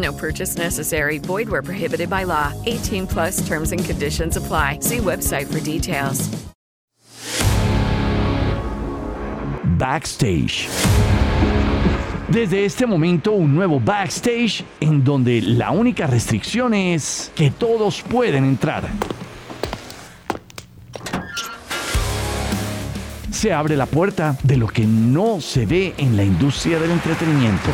No purchase necessary. Void where prohibited by law. 18 plus terms and conditions apply. See website for details. Backstage. Desde este momento un nuevo backstage en donde la única restricción es que todos pueden entrar. Se abre la puerta de lo que no se ve en la industria del entretenimiento.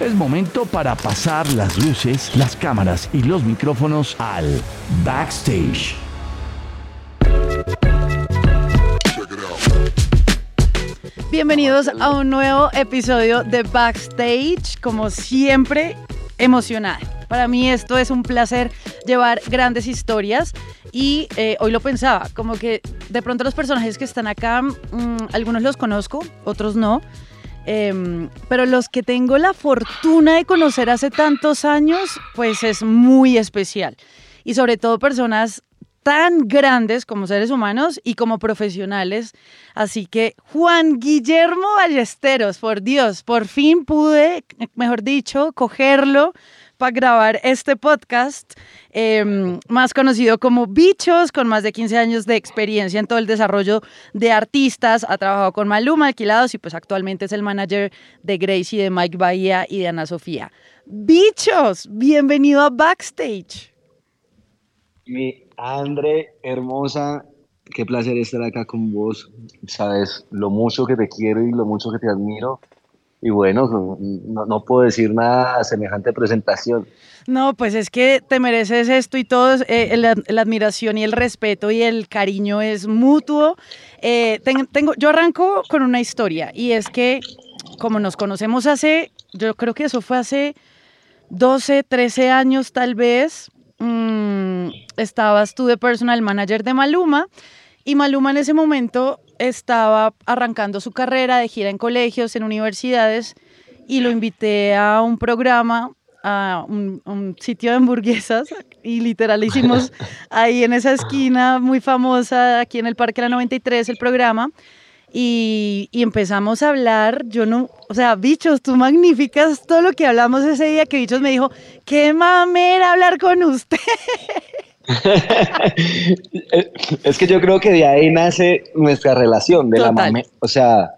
Es momento para pasar las luces, las cámaras y los micrófonos al backstage. Bienvenidos a un nuevo episodio de Backstage. Como siempre, emocionada. Para mí esto es un placer llevar grandes historias y eh, hoy lo pensaba, como que de pronto los personajes que están acá, mm, algunos los conozco, otros no. Em, pero los que tengo la fortuna de conocer hace tantos años, pues es muy especial. Y sobre todo personas tan grandes como seres humanos y como profesionales. Así que Juan Guillermo Ballesteros, por Dios, por fin pude, mejor dicho, cogerlo para grabar este podcast, em, más conocido como Bichos, con más de 15 años de experiencia en todo el desarrollo de artistas. Ha trabajado con Maluma, Alquilados y pues actualmente es el manager de Gracie, de Mike Bahía y de Ana Sofía. Bichos, bienvenido a Backstage. Mi Andre, hermosa, qué placer estar acá con vos. Sabes lo mucho que te quiero y lo mucho que te admiro. Y bueno, no, no, puedo decir nada semejante presentación. No, pues es que te mereces esto y todo, eh, la, la, admiración y el respeto y el cariño es mutuo. Eh, tengo, yo arranco con una historia y es que como nos conocemos hace, yo creo que eso fue hace 12, 13 años tal vez, mmm, estabas tú de personal manager de Maluma y Maluma en ese momento estaba arrancando su carrera de gira en colegios, en universidades, y lo invité a un programa, a un, un sitio de hamburguesas, y literal hicimos ahí en esa esquina muy famosa, aquí en el Parque La 93, el programa. Y, y, empezamos a hablar, yo no, o sea, bichos, tú magnificas todo lo que hablamos ese día que bichos me dijo, qué mamera hablar con usted. es que yo creo que de ahí nace nuestra relación, de Total. la mame, o sea,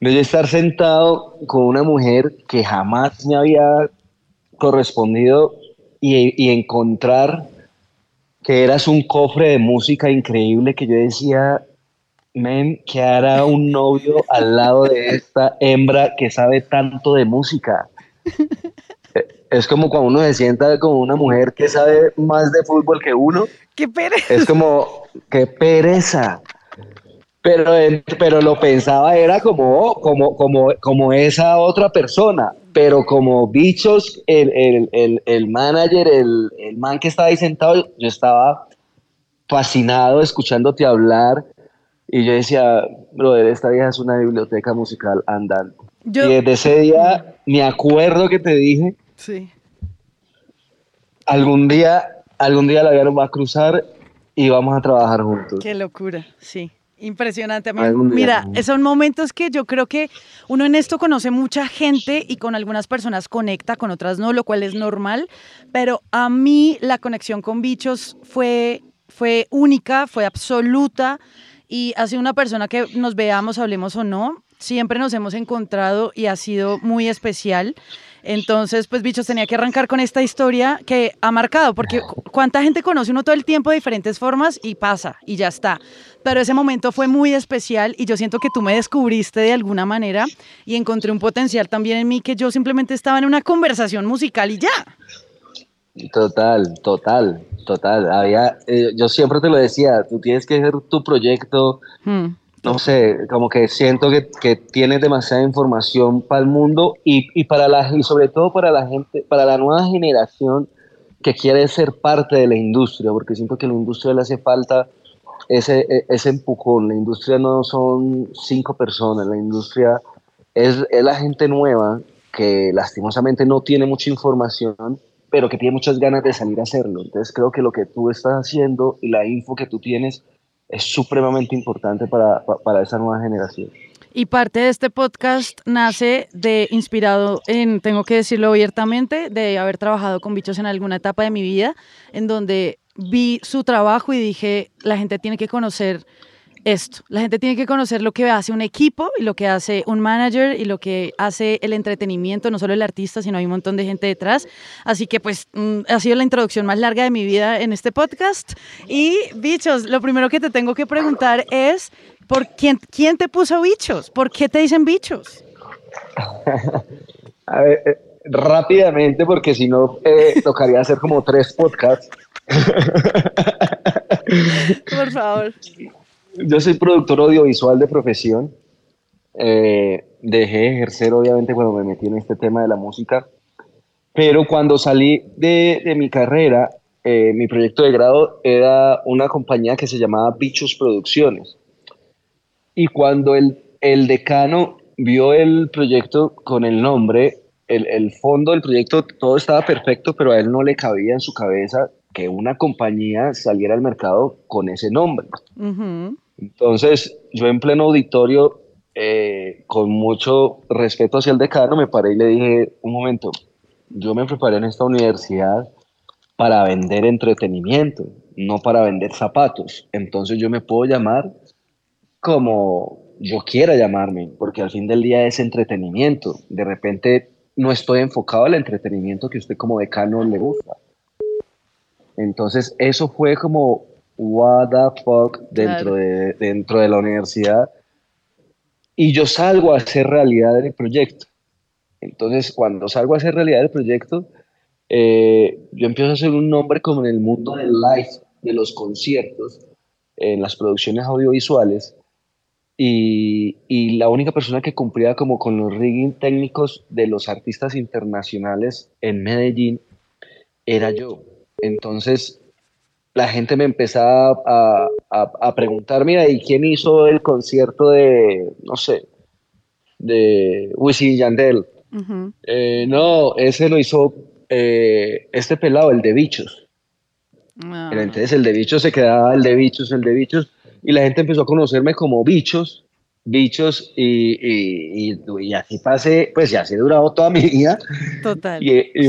de yo estar sentado con una mujer que jamás me había correspondido y, y encontrar que eras un cofre de música increíble que yo decía, men, que hará un novio al lado de esta hembra que sabe tanto de música. Es como cuando uno se sienta como una mujer que sabe más de fútbol que uno. ¡Qué pereza! Es como, ¡qué pereza! Pero, pero lo pensaba era como, como, como, como esa otra persona, pero como bichos, el, el, el, el manager, el, el man que estaba ahí sentado, yo estaba fascinado escuchándote hablar y yo decía, brother, esta vieja es una biblioteca musical andante. Yo... Y desde ese día me acuerdo que te dije, sí. algún día, algún día la vida nos va a cruzar y vamos a trabajar juntos. Qué locura, sí. Impresionante. Mira, son momentos que yo creo que uno en esto conoce mucha gente y con algunas personas conecta, con otras no, lo cual es normal, pero a mí la conexión con bichos fue, fue única, fue absoluta y ha sido una persona que nos veamos, hablemos o no, siempre nos hemos encontrado y ha sido muy especial. Entonces, pues bichos, tenía que arrancar con esta historia que ha marcado, porque cuánta gente conoce uno todo el tiempo de diferentes formas y pasa y ya está. Pero ese momento fue muy especial y yo siento que tú me descubriste de alguna manera y encontré un potencial también en mí que yo simplemente estaba en una conversación musical y ya. Total, total, total. Había, eh, yo siempre te lo decía, tú tienes que hacer tu proyecto. Hmm no sé, como que siento que, que tienes demasiada información para el mundo y, y, para la, y sobre todo para la gente, para la nueva generación que quiere ser parte de la industria, porque siento que a la industria le hace falta ese, e, ese empujón. La industria no son cinco personas, la industria es, es la gente nueva que lastimosamente no tiene mucha información, pero que tiene muchas ganas de salir a hacerlo. Entonces creo que lo que tú estás haciendo y la info que tú tienes es supremamente importante para, para esa nueva generación. Y parte de este podcast nace de inspirado en, tengo que decirlo abiertamente, de haber trabajado con bichos en alguna etapa de mi vida, en donde vi su trabajo y dije, la gente tiene que conocer esto. La gente tiene que conocer lo que hace un equipo y lo que hace un manager y lo que hace el entretenimiento, no solo el artista, sino hay un montón de gente detrás. Así que pues mm, ha sido la introducción más larga de mi vida en este podcast. Y bichos, lo primero que te tengo que preguntar es, ¿por quién, quién te puso bichos? ¿Por qué te dicen bichos? A ver, eh, rápidamente, porque si no, eh, tocaría hacer como tres podcasts. Por favor. Yo soy productor audiovisual de profesión. Eh, dejé de ejercer, obviamente, cuando me metí en este tema de la música. Pero cuando salí de, de mi carrera, eh, mi proyecto de grado era una compañía que se llamaba Bichos Producciones. Y cuando el, el decano vio el proyecto con el nombre, el, el, fondo del proyecto, todo estaba perfecto, pero a él no le cabía en su cabeza que una compañía saliera al mercado con ese nombre. Entonces, yo en pleno auditorio, eh, con mucho respeto hacia el decano, me paré y le dije, un momento, yo me preparé en esta universidad para vender entretenimiento, no para vender zapatos. Entonces yo me puedo llamar como yo quiera llamarme, porque al fin del día es entretenimiento. De repente no estoy enfocado al entretenimiento que usted como decano le gusta. Entonces eso fue como what the fuck dentro, de, dentro de la universidad. Y yo salgo a hacer realidad el proyecto. Entonces, cuando salgo a hacer realidad el proyecto, eh, yo empiezo a hacer un nombre como en el mundo del live, de los conciertos, en las producciones audiovisuales. Y, y, la única persona que cumplía como con los rigging técnicos de los artistas internacionales en Medellín era yo. Entonces, la gente me empezaba a, a, preguntar, mira, ¿y quién hizo el concierto de, no sé, de Wisin Yandel? Eh, no, ese lo hizo eh, este pelado, el de bichos. Ah. Entonces el de bichos se quedaba el de bichos, el de bichos, y la gente empezó a conocerme como bichos, bichos, y, y, y, así pasé, pues ya se durado toda mi vida. Total. Y,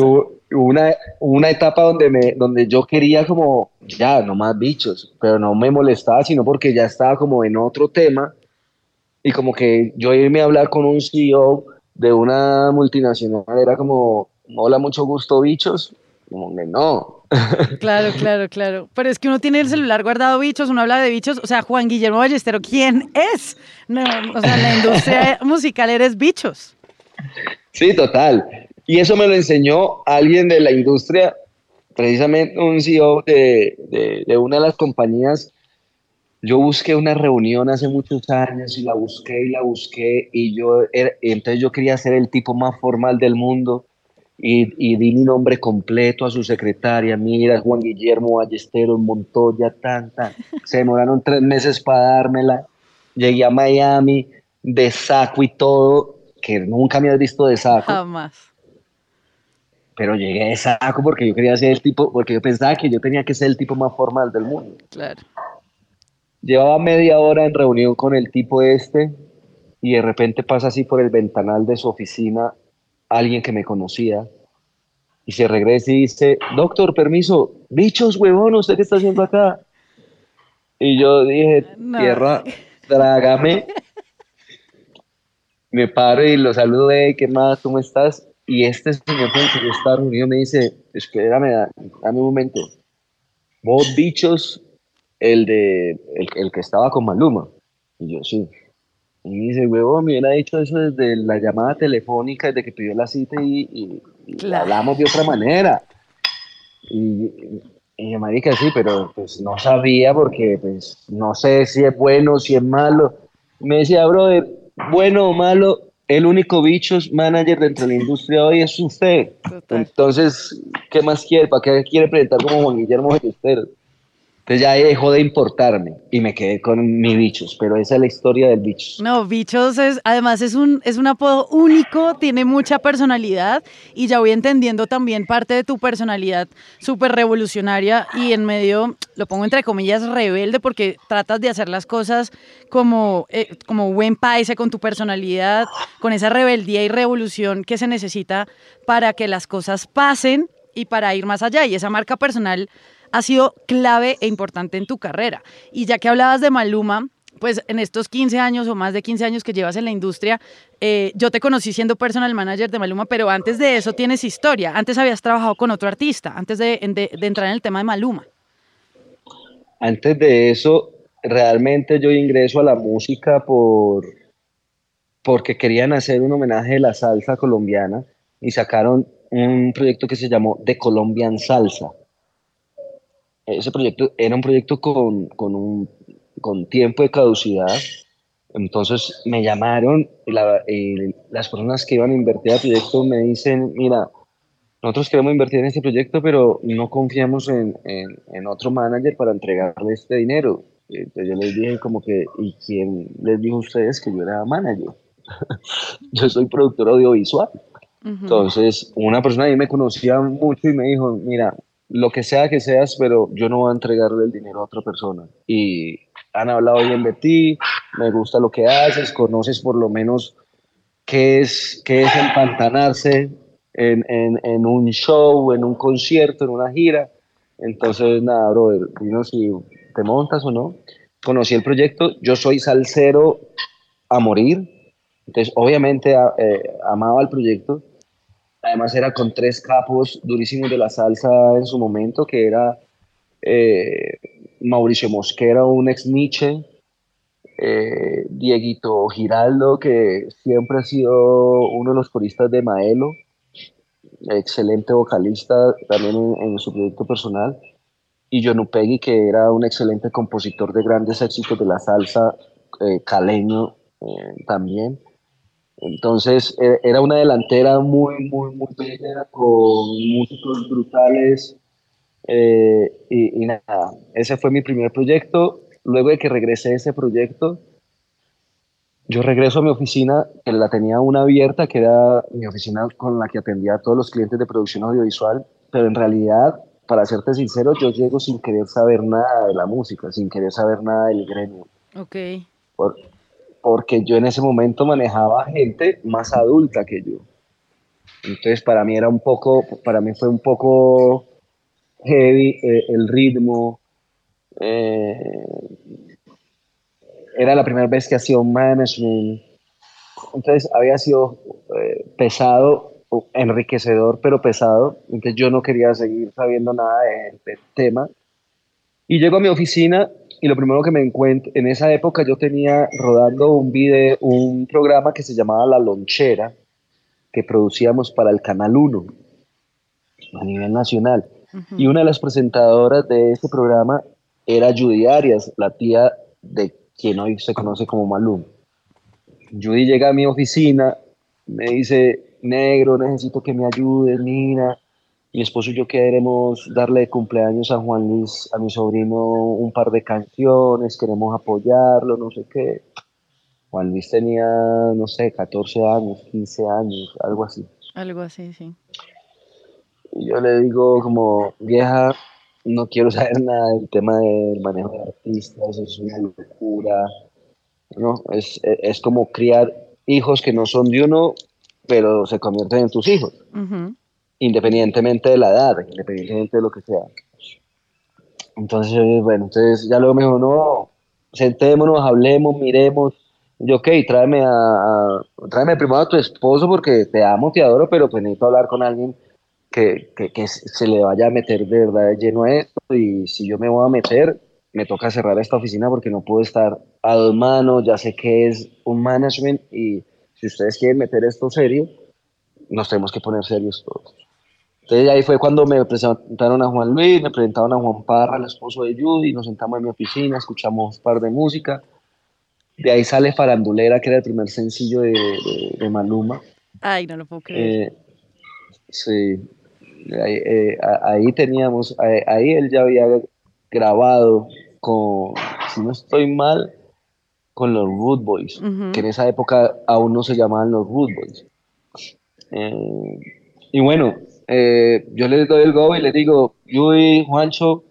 una, una etapa donde, me, donde yo quería como, ya, no más bichos, pero no me molestaba, sino porque ya estaba como en otro tema y como que yo irme a hablar con un CEO de una multinacional era como, hola, mucho gusto, bichos, como que no. Claro, claro, claro. Pero es que uno tiene el celular guardado bichos, uno habla de bichos, o sea, Juan Guillermo Ballestero, ¿quién es? No, o sea, la industria musical eres bichos. Sí, total. Y eso me lo enseñó alguien de la industria, precisamente un CEO de, de, una de las compañías. Yo busqué una reunión hace muchos años y la busqué y la busqué y yo, entonces yo quería ser el tipo más formal del mundo y, y, di mi nombre completo a su secretaria, mira, Juan Guillermo Ballesteros Montoya, tan, tan. Se demoraron tres meses para dármela. Llegué a Miami de saco y todo, que nunca me has visto de saco. Jamás pero llegué a saco porque yo quería ser el tipo, porque yo pensaba que yo tenía que ser el tipo más formal del mundo. Claro. Llevaba media hora en reunión con el tipo este y de repente pasa así por el ventanal de su oficina alguien que me conocía y se regresa y dice, doctor, permiso, bichos, huevón, ¿usted qué está haciendo acá? Y yo dije, tierra, trágame. me paro y lo saludo, ¿qué más? ¿Cómo estás? Y este señor con que yo estaba reunido me dice, espérame, dame un momento. Vos bichos, el de el, el, que estaba con Maluma. Y yo sí. Y me dice, huevo, me hubiera dicho eso desde la llamada telefónica, desde que pidió la cita y, y, hablamos de otra manera. Y, y yo, marica, sí, pero pues no sabía porque pues no sé si es bueno, si es malo. Me decía, brother, bueno o malo, el único bichos manager dentro de la industria hoy es usted. Entonces, ¿qué más quiere? ¿Para qué quiere presentar como Juan Guillermo Ballesteros? Entonces ya dejó de importarme y me quedé con mi bichos, pero esa es la historia del bichos. No, bichos es, además es un, es un apodo único, tiene mucha personalidad y ya voy entendiendo también parte de tu personalidad súper revolucionaria y en medio, lo pongo entre comillas, rebelde porque tratas de hacer las cosas como, eh, como buen país con tu personalidad, con esa rebeldía y revolución que se necesita para que las cosas pasen y para ir más allá. Y esa marca personal ha sido clave e importante en tu carrera. Y ya que hablabas de Maluma, pues en estos 15 años o más de 15 años que llevas en la industria, eh, yo te conocí siendo personal manager de Maluma, pero antes de eso tienes historia. Antes habías trabajado con otro artista, antes de, entrar en el tema de Maluma. Antes de eso, realmente yo ingreso a la música por porque querían hacer un homenaje a la salsa colombiana y sacaron un proyecto que se llamó The Colombian Salsa ese proyecto era un proyecto con, con, un, con tiempo de caducidad. Entonces me llamaron y, las personas que iban a invertir al proyecto me dicen, mira, nosotros queremos invertir en este proyecto, pero no confiamos en, en, en otro manager para entregarle este dinero. Entonces yo les dije como que, ¿y quién les dijo a ustedes que yo era manager? yo soy productor audiovisual. Entonces, una persona ahí me conocía mucho y me dijo, mira, lo que sea que seas, pero yo no voy a entregarle el dinero a otra persona. Y han hablado bien de ti, me gusta lo que haces, conoces por lo menos qué es, qué es empantanarse en, en, un show, en un concierto, en una gira. Entonces, nada, brother, dino si te montas o no. Conocí el proyecto, yo soy salsero a morir, entonces obviamente eh, amaba el proyecto Además era con tres capos durísimos de la salsa en su momento, que era eh, Mauricio Mosquera, un ex Nietzsche, eh, Dieguito Giraldo, que siempre ha sido uno de los coristas de Maelo, excelente vocalista también en, su proyecto personal, y John Upegui, que era un excelente compositor de grandes éxitos de la salsa eh, caleño también. Entonces e, era una delantera muy, muy, muy bella, con músicos brutales. Eh, y, nada, ese fue mi primer proyecto. Luego de que regresé a ese proyecto, yo regreso a mi oficina, que la tenía una abierta, que era mi oficina con la que atendía a todos los clientes de producción audiovisual, pero en realidad, para serte sincero, yo llego sin querer saber nada de la música, sin querer saber nada del gremio. Ok porque yo en ese momento manejaba gente más adulta que yo. Entonces para mí era un poco, para mí fue un poco heavy eh, el ritmo. Eh, era la primera vez que hacía un management. Entonces había sido eh, pesado, enriquecedor, pero pesado. Entonces yo no quería seguir sabiendo nada del tema. Y llego a mi oficina y lo primero que me encuentro, en esa época yo tenía rodando un video, un programa que se llamaba La Lonchera, que producíamos para el Canal 1 a nivel nacional. Y una de las presentadoras de ese programa era Judy Arias, la tía de quien hoy se conoce como Malum. Judy llega a mi oficina, me dice, negro, necesito que me ayudes, mira, mi esposo y yo queremos darle de cumpleaños a Juan Luis, a mi sobrino, un par de canciones, queremos apoyarlo, no sé qué. Juan Luis tenía, no sé, 14 años, 15 años, algo así. Algo así, sí. Y yo le digo como, vieja, no quiero saber nada del tema del manejo de artistas, es una locura. ¿no? Es, es, como criar hijos que no son de uno, pero se convierten en tus hijos independientemente de la edad, independientemente de lo que sea. Entonces, bueno, entonces ya luego me dijo, no, sentémonos, hablemos, miremos, yo, ok, tráeme, a, tráeme primero a tu esposo porque te amo, te adoro, pero pues necesito hablar con alguien que, que, que, se le vaya a meter de verdad lleno a esto y si yo me voy a meter, me toca cerrar esta oficina porque no puedo estar a dos manos, ya sé que es un management y si ustedes quieren meter esto serio, nos tenemos que poner serios todos. Entonces ahí fue cuando me presentaron a Juan Luis, me presentaron a Juan Parra, el esposo de Judy, nos sentamos en mi oficina, escuchamos un par de música. De ahí sale Farandulera, que era el primer sencillo de, de, Maluma. Ay, no lo puedo creer. Eh, sí, ahí, eh, ahí teníamos, ahí, él ya había grabado con, si no estoy mal, con los Root Boys, que en esa época aún no se llamaban los Root Boys. Eh, y bueno, eh, yo les doy el go y les digo, Yui, Juancho,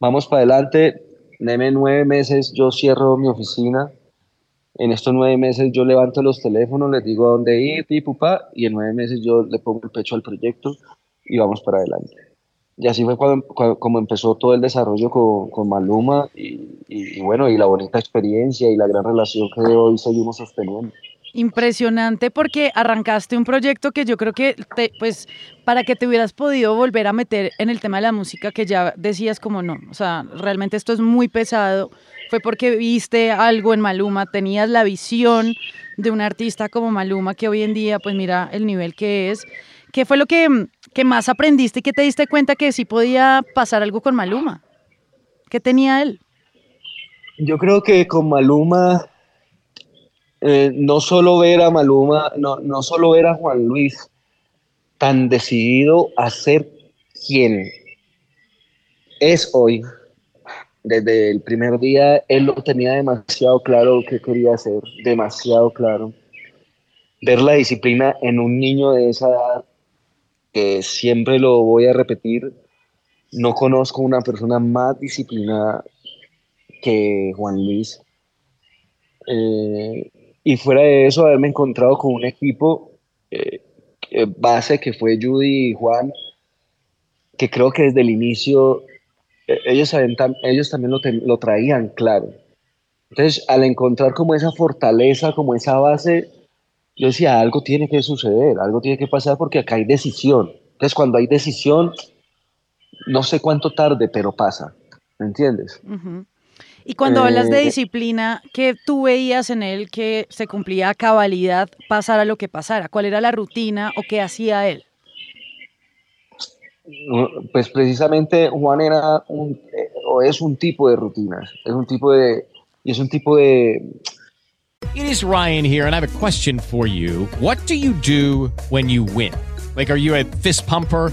vamos para adelante, deme nueve meses, yo cierro mi oficina, en estos nueve meses yo levanto los teléfonos, les digo a dónde ir, y pupa, y en nueve meses yo le pongo el pecho al proyecto y vamos para adelante. Y así fue cuando, como empezó todo el desarrollo con, con Maluma y, y, bueno, y la bonita experiencia y la gran relación que hoy seguimos sosteniendo. Impresionante porque arrancaste un proyecto que yo creo que, te, pues, para que te hubieras podido volver a meter en el tema de la música que ya decías como no, o sea, realmente esto es muy pesado, fue porque viste algo en Maluma, tenías la visión de un artista como Maluma que hoy en día, pues mira el nivel que es. ¿Qué fue lo que, que más aprendiste y que te diste cuenta que sí podía pasar algo con Maluma? ¿Qué tenía él? Yo creo que con Maluma eh, no solo ver a Maluma, no, no solo ver a Juan Luis tan decidido a ser quien es hoy. Desde el primer día él lo tenía demasiado claro que quería hacer, demasiado claro. Ver la disciplina en un niño de esa edad, que siempre lo voy a repetir, no conozco una persona más disciplinada que Juan Luis. Eh, y fuera de eso, haberme encontrado con un equipo eh, base que fue Judy y Juan, que creo que desde el inicio eh, ellos, ellos también lo, lo, traían claro. Entonces, al encontrar como esa fortaleza, como esa base, yo decía, algo tiene que suceder, algo tiene que pasar porque acá hay decisión. Entonces, cuando hay decisión, no sé cuánto tarde, pero pasa. ¿Me entiendes? Y cuando hablas de eh, disciplina, ¿qué tú veías en él que se cumplía a cabalidad, pasara lo que pasara? ¿Cuál era la rutina o qué hacía él? Pues precisamente Juan era un, eh, o es un tipo de rutinas, es un tipo de, y es un tipo de... It is Ryan here and I have a question for you. What do you do when you win? Like, are you a fist pumper?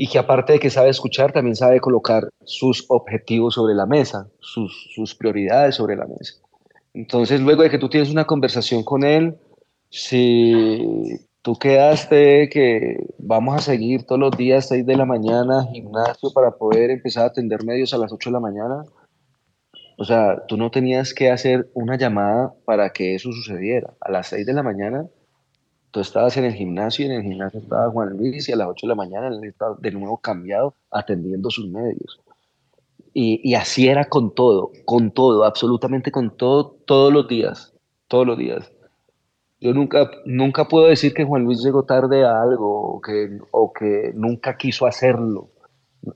y que aparte de que sabe escuchar, también sabe colocar sus objetivos sobre la mesa, sus, sus prioridades sobre la mesa. Entonces, luego de que tú tienes una conversación con él, si tú quedaste que vamos a seguir todos los días 6 de la mañana gimnasio para poder empezar a atender medios a las 8 de la mañana, o sea, tú no tenías que hacer una llamada para que eso sucediera. A las 6 de la mañana Tú estabas en el gimnasio y en el gimnasio estaba Juan Luis y a las 8 de la mañana él estaba de nuevo cambiado atendiendo sus medios. Y, y, así era con todo, con todo, absolutamente con todo, todos los días, todos los días. Yo nunca, nunca puedo decir que Juan Luis llegó tarde a algo o que, o que nunca quiso hacerlo.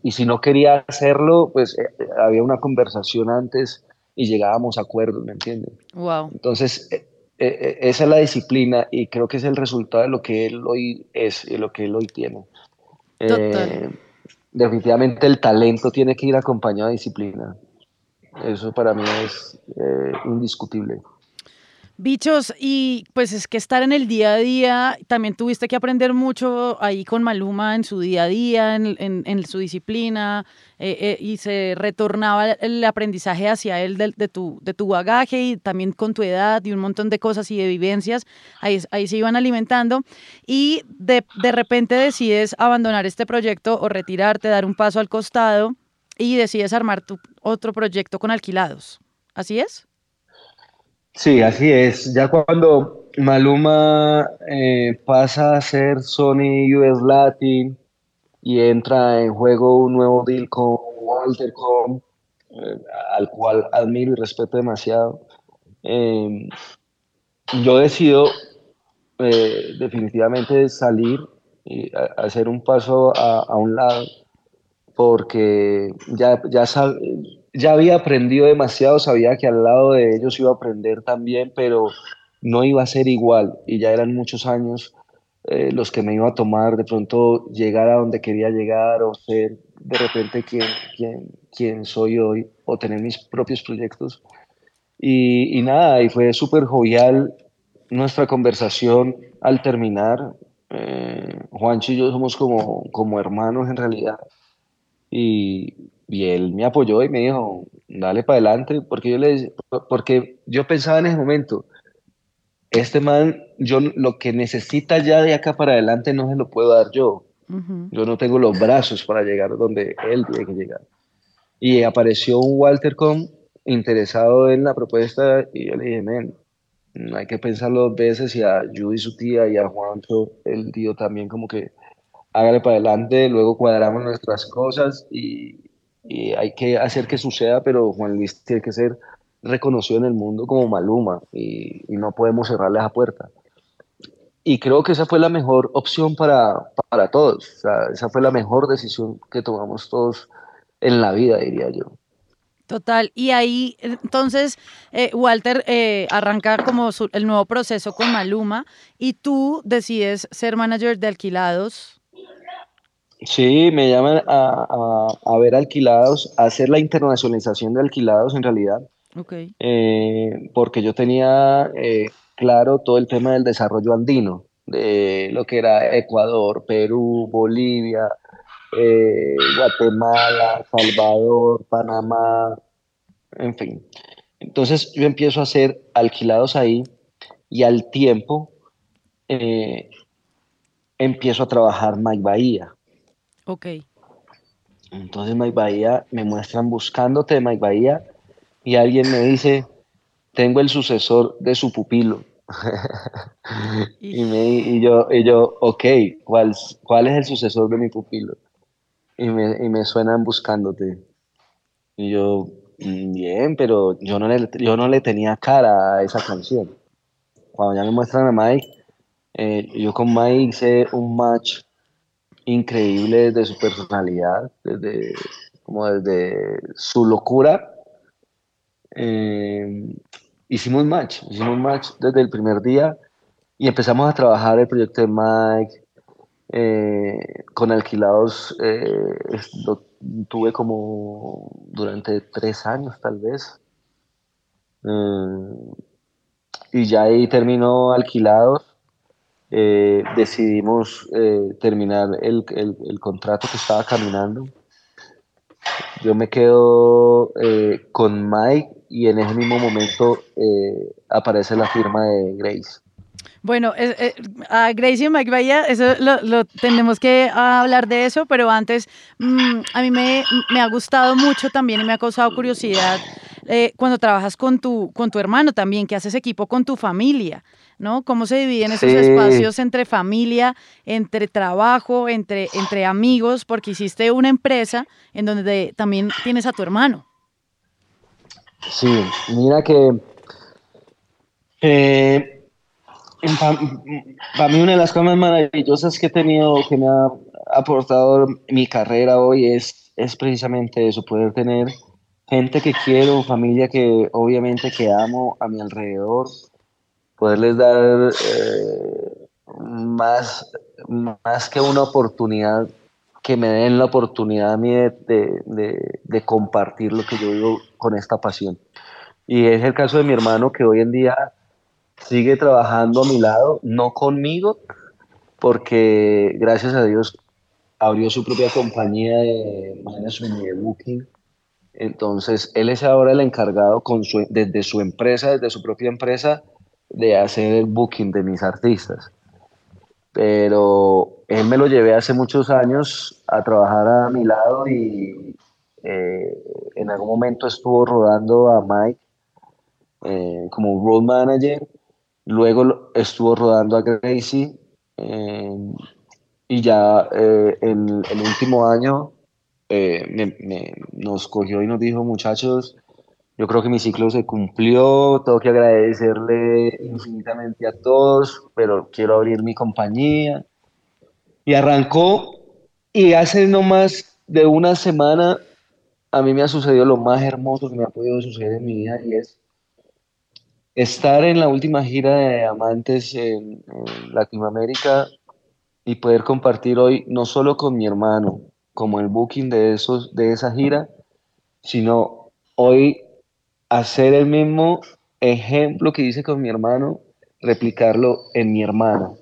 Y si no quería hacerlo, pues eh, había una conversación antes y llegábamos a acuerdos, ¿me entiendes? Wow. Entonces, eh, e, esa es la disciplina y creo que es el resultado de lo que él hoy es y lo que él hoy tiene. Eh, definitivamente el talento tiene que ir acompañado de disciplina. Eso para mí es eh, indiscutible. Bichos, y pues es que estar en el día a día, también tuviste que aprender mucho ahí con Maluma en su día a día, en, su disciplina, eh, eh, y se retornaba el aprendizaje hacia él de, tu, de tu bagaje y también con tu edad y un montón de cosas y de vivencias, ahí, ahí se iban alimentando. Y de, de repente decides abandonar este proyecto o retirarte, dar un paso al costado y decides armar tu otro proyecto con alquilados. ¿Así es? Sí, así es. Ya cuando Maluma eh, pasa a ser Sony US Latin y entra en juego un nuevo deal con Walter Com, eh, al cual admiro y respeto demasiado, em, yo decido eh, definitivamente salir y hacer un paso a, un lado porque ya, ya, ya había aprendido demasiado, sabía que al lado de ellos iba a aprender también, pero no iba a ser igual y ya eran muchos años eh, los que me iba a tomar de pronto llegar a donde quería llegar o ser de repente quien, quien, quien soy hoy o tener mis propios proyectos. Y, y nada, y fue súper jovial nuestra conversación al terminar. Eh, Juancho y yo somos como, como hermanos en realidad. Y, y él me apoyó y me dijo, dale para adelante, porque yo, le, porque yo pensaba en ese momento, este man, yo lo que necesita ya de acá para adelante no se lo puedo dar yo. Yo no tengo los brazos para llegar donde él tiene que llegar. Y apareció un Walter Com interesado en la propuesta y yo le dije, men, hay que pensarlo dos veces y a Judy, su tía, y a Juancho, el tío también como que hágale para adelante, luego cuadramos nuestras cosas y, y hay que hacer que suceda, pero Juan Luis tiene que ser reconocido en el mundo como Maluma y, no podemos cerrarle esa puerta. Y creo que esa fue la mejor opción para, para todos, esa fue la mejor decisión que tomamos todos en la vida, diría yo. Total, y ahí entonces eh, Walter eh, arranca como el nuevo proceso con Maluma y tú decides ser manager de alquilados Sí, me llaman a, ver alquilados, a hacer la internacionalización de alquilados en realidad. Okay. Eh, porque yo tenía eh, claro todo el tema del desarrollo andino, de lo que era Ecuador, Perú, Bolivia, eh, Guatemala, Salvador, Panamá, en fin. Entonces yo empiezo a hacer alquilados ahí y al tiempo empiezo a trabajar Mike Bahía. Ok. Entonces Mike Bahía, me muestran buscándote Mike Bahía y alguien me dice, tengo el sucesor de su pupilo. y, me, y, yo, y yo, ok, ¿cuál, ¿cuál es el sucesor de mi pupilo? Y me, y me suenan buscándote. Y yo, mm, bien, pero yo no, le, yo no le tenía cara a esa canción. Cuando ya me muestran a Mike, eh, yo con Mike hice un match increíble desde su personalidad, desde, como desde su locura. Eh, hicimos match, hicimos match desde el primer día y empezamos a trabajar el proyecto de Mike. Eh, con alquilados eh, lo tuve como durante tres años tal vez. y ya ahí terminó alquilados eh, decidimos eh, terminar el, el, contrato que estaba caminando. Yo me quedo eh, con Mike y en ese mismo momento aparece la firma de Grace. Bueno, a Grace y Mike Bahía, eso lo, tenemos que hablar de eso, pero antes mm, a mí me, me, ha gustado mucho también y me ha causado curiosidad cuando trabajas con tu, con tu hermano también, que haces equipo con tu familia. ¿no? ¿Cómo se dividen esos espacios entre familia, entre trabajo, entre, entre amigos? Porque hiciste una empresa en donde también tienes a tu hermano. Sí, mira que eh, para mí una de las cosas más maravillosas que he tenido, que me ha aportado mi carrera hoy es, es precisamente eso, poder tener gente que quiero, familia que obviamente que amo a mi alrededor, poderles dar eh, más, más que una oportunidad, que me den la oportunidad a mí de, de, compartir lo que yo vivo con esta pasión. Y es el caso de mi hermano que hoy en día sigue trabajando a mi lado, no conmigo, porque gracias a Dios abrió su propia compañía de management y de booking. Entonces, él es ahora el encargado con su, desde su empresa, desde su propia empresa, de hacer el booking de mis artistas. Pero él me lo llevé hace muchos años a trabajar a mi lado y eh, en algún momento estuvo rodando a Mike eh, como road manager. Luego estuvo rodando a Gracie. Eh, y ya el, el, último año nos cogió y nos dijo, muchachos, yo creo que mi ciclo se cumplió, tengo que agradecerle infinitamente a todos, pero quiero abrir mi compañía. Y arrancó y hace no más de una semana a mí me ha sucedido lo más hermoso que me ha podido suceder en mi vida y es estar en la última gira de Amantes en, en Latinoamérica y poder compartir hoy no solo con mi hermano, como el booking de, esos, de esa gira, sino hoy hacer el mismo ejemplo que hice con mi hermano, replicarlo en mi hermana.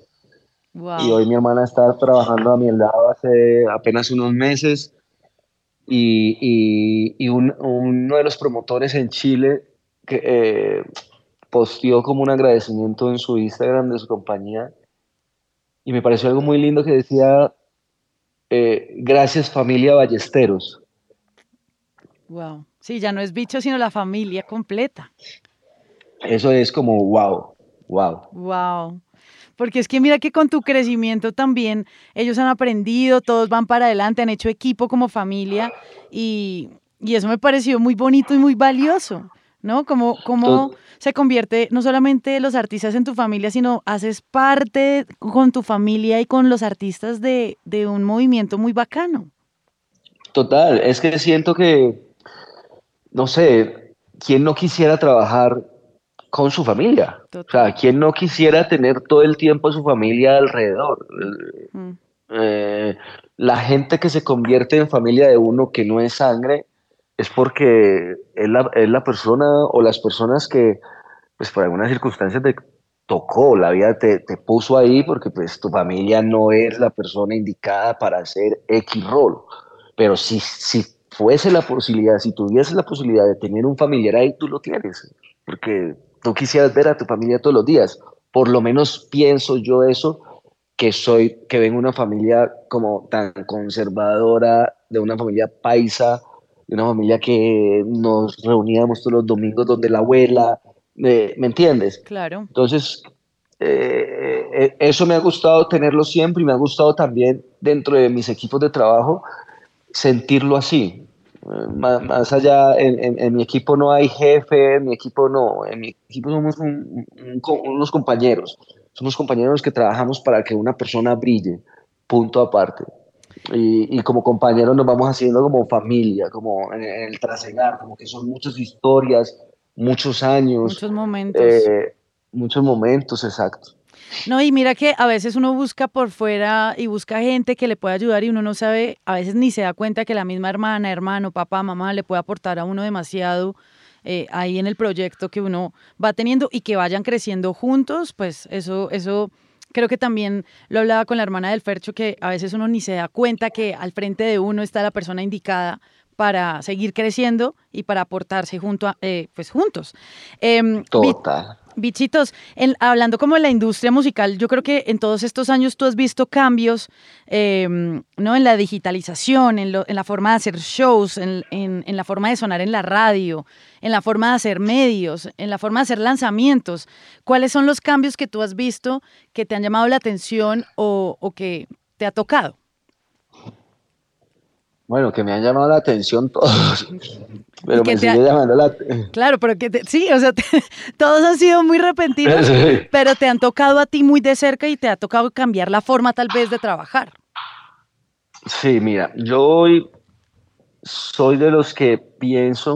Y hoy mi hermana está trabajando a mi lado hace apenas unos meses y, y, uno de los promotores en Chile que eh, posteó como un agradecimiento en su Instagram de su compañía y me pareció algo muy lindo que decía, eh, gracias familia Ballesteros. Wow. Sí, ya no es bicho, sino la familia completa. Eso es como wow, wow. Wow. Porque es que mira que con tu crecimiento también ellos han aprendido, todos van para adelante, han hecho equipo como familia y, eso me pareció muy bonito y muy valioso, ¿no? Como, como se convierte no solamente los artistas en tu familia, sino haces parte con tu familia y con los artistas de, de un movimiento muy bacano. Total, es que siento que no sé, ¿quién no quisiera trabajar con su familia? O sea, ¿quién no quisiera tener todo el tiempo a su familia alrededor? Mm. Eh, la gente que se convierte en familia de uno que no es sangre es porque es la, persona o las personas que, pues por algunas circunstancias te tocó, la vida te, te, puso ahí porque pues tu familia no es la persona indicada para hacer X rol. Pero si, si fuese la posibilidad, si tuviese la posibilidad de tener un familiar ahí, tú lo tienes, porque tú quisieras ver a tu familia todos los días. Por lo menos pienso yo eso, que soy, que vengo de una familia como tan conservadora, de una familia paisa, de una familia que nos reuníamos todos los domingos donde la abuela, eh, ¿me entiendes? Claro. Entonces, eh, eh, eso me ha gustado tenerlo siempre y me ha gustado también dentro de mis equipos de trabajo sentirlo así. Más, allá, en, mi equipo no hay jefe, en mi equipo no, en mi equipo somos unos compañeros, somos compañeros que trabajamos para que una persona brille, punto aparte. Y, como compañeros nos vamos haciendo como familia, como en, el trasegar, como que son muchas historias, muchos años. Muchos momentos. Eh, muchos momentos, exacto. No, y mira que a veces uno busca por fuera y busca gente que le pueda ayudar y uno no sabe, a veces ni se da cuenta que la misma hermana, hermano, papá, mamá le puede aportar a uno demasiado eh, ahí en el proyecto que uno va teniendo y que vayan creciendo juntos, pues eso, eso creo que también lo hablaba con la hermana del Fercho, que a veces uno ni se da cuenta que al frente de uno está la persona indicada para seguir creciendo y para aportarse junto a, eh, pues juntos. Eh, Total. Bichitos, hablando como de la industria musical, yo creo que en todos estos años tú has visto cambios em, ¿no? en la digitalización, en, la forma de hacer shows, en, la forma de sonar en la radio, en la forma de hacer medios, en la forma de hacer lanzamientos. ¿Cuáles son los cambios que tú has visto que te han llamado la atención o que te ha tocado? Bueno, que me han llamado la atención todos, pero me sigue llamando la Claro, pero que sí, o sea, todos han sido muy repentinos, pero te han tocado a ti muy de cerca y te ha tocado cambiar la forma tal vez de trabajar. Sí, mira, yo hoy soy de los que pienso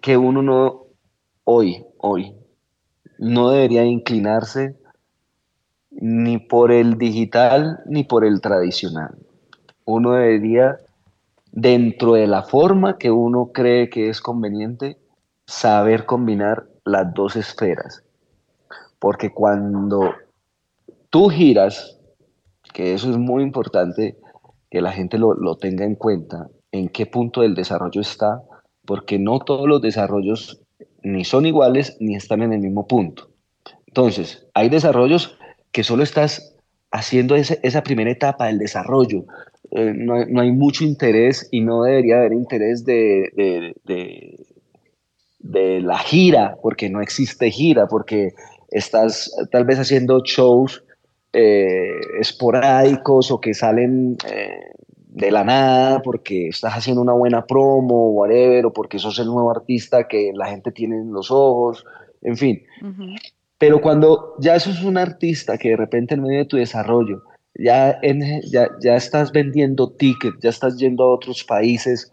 que uno no, hoy, hoy, no debería inclinarse ni por el digital ni por el tradicional. Uno debería, dentro de la forma que uno cree que es conveniente, saber combinar las dos esferas. Porque cuando tú giras, que eso es muy importante, que la gente lo, lo tenga en cuenta, en qué punto del desarrollo está, porque no todos los desarrollos ni son iguales ni están en el mismo punto. Entonces, hay desarrollos que solo estás haciendo esa primera etapa del desarrollo. Eh, no, hay mucho interés y no debería haber interés de, de, la gira, porque no existe gira, porque estás tal vez haciendo shows eh, esporádicos o que salen eh, de la nada porque estás haciendo una buena promo, o whatever, o porque sos el nuevo artista que la gente tiene en los ojos, en fin. Pero cuando ya sos un artista que de repente en medio de tu desarrollo ya, ya, ya estás vendiendo tickets, ya estás yendo a otros países,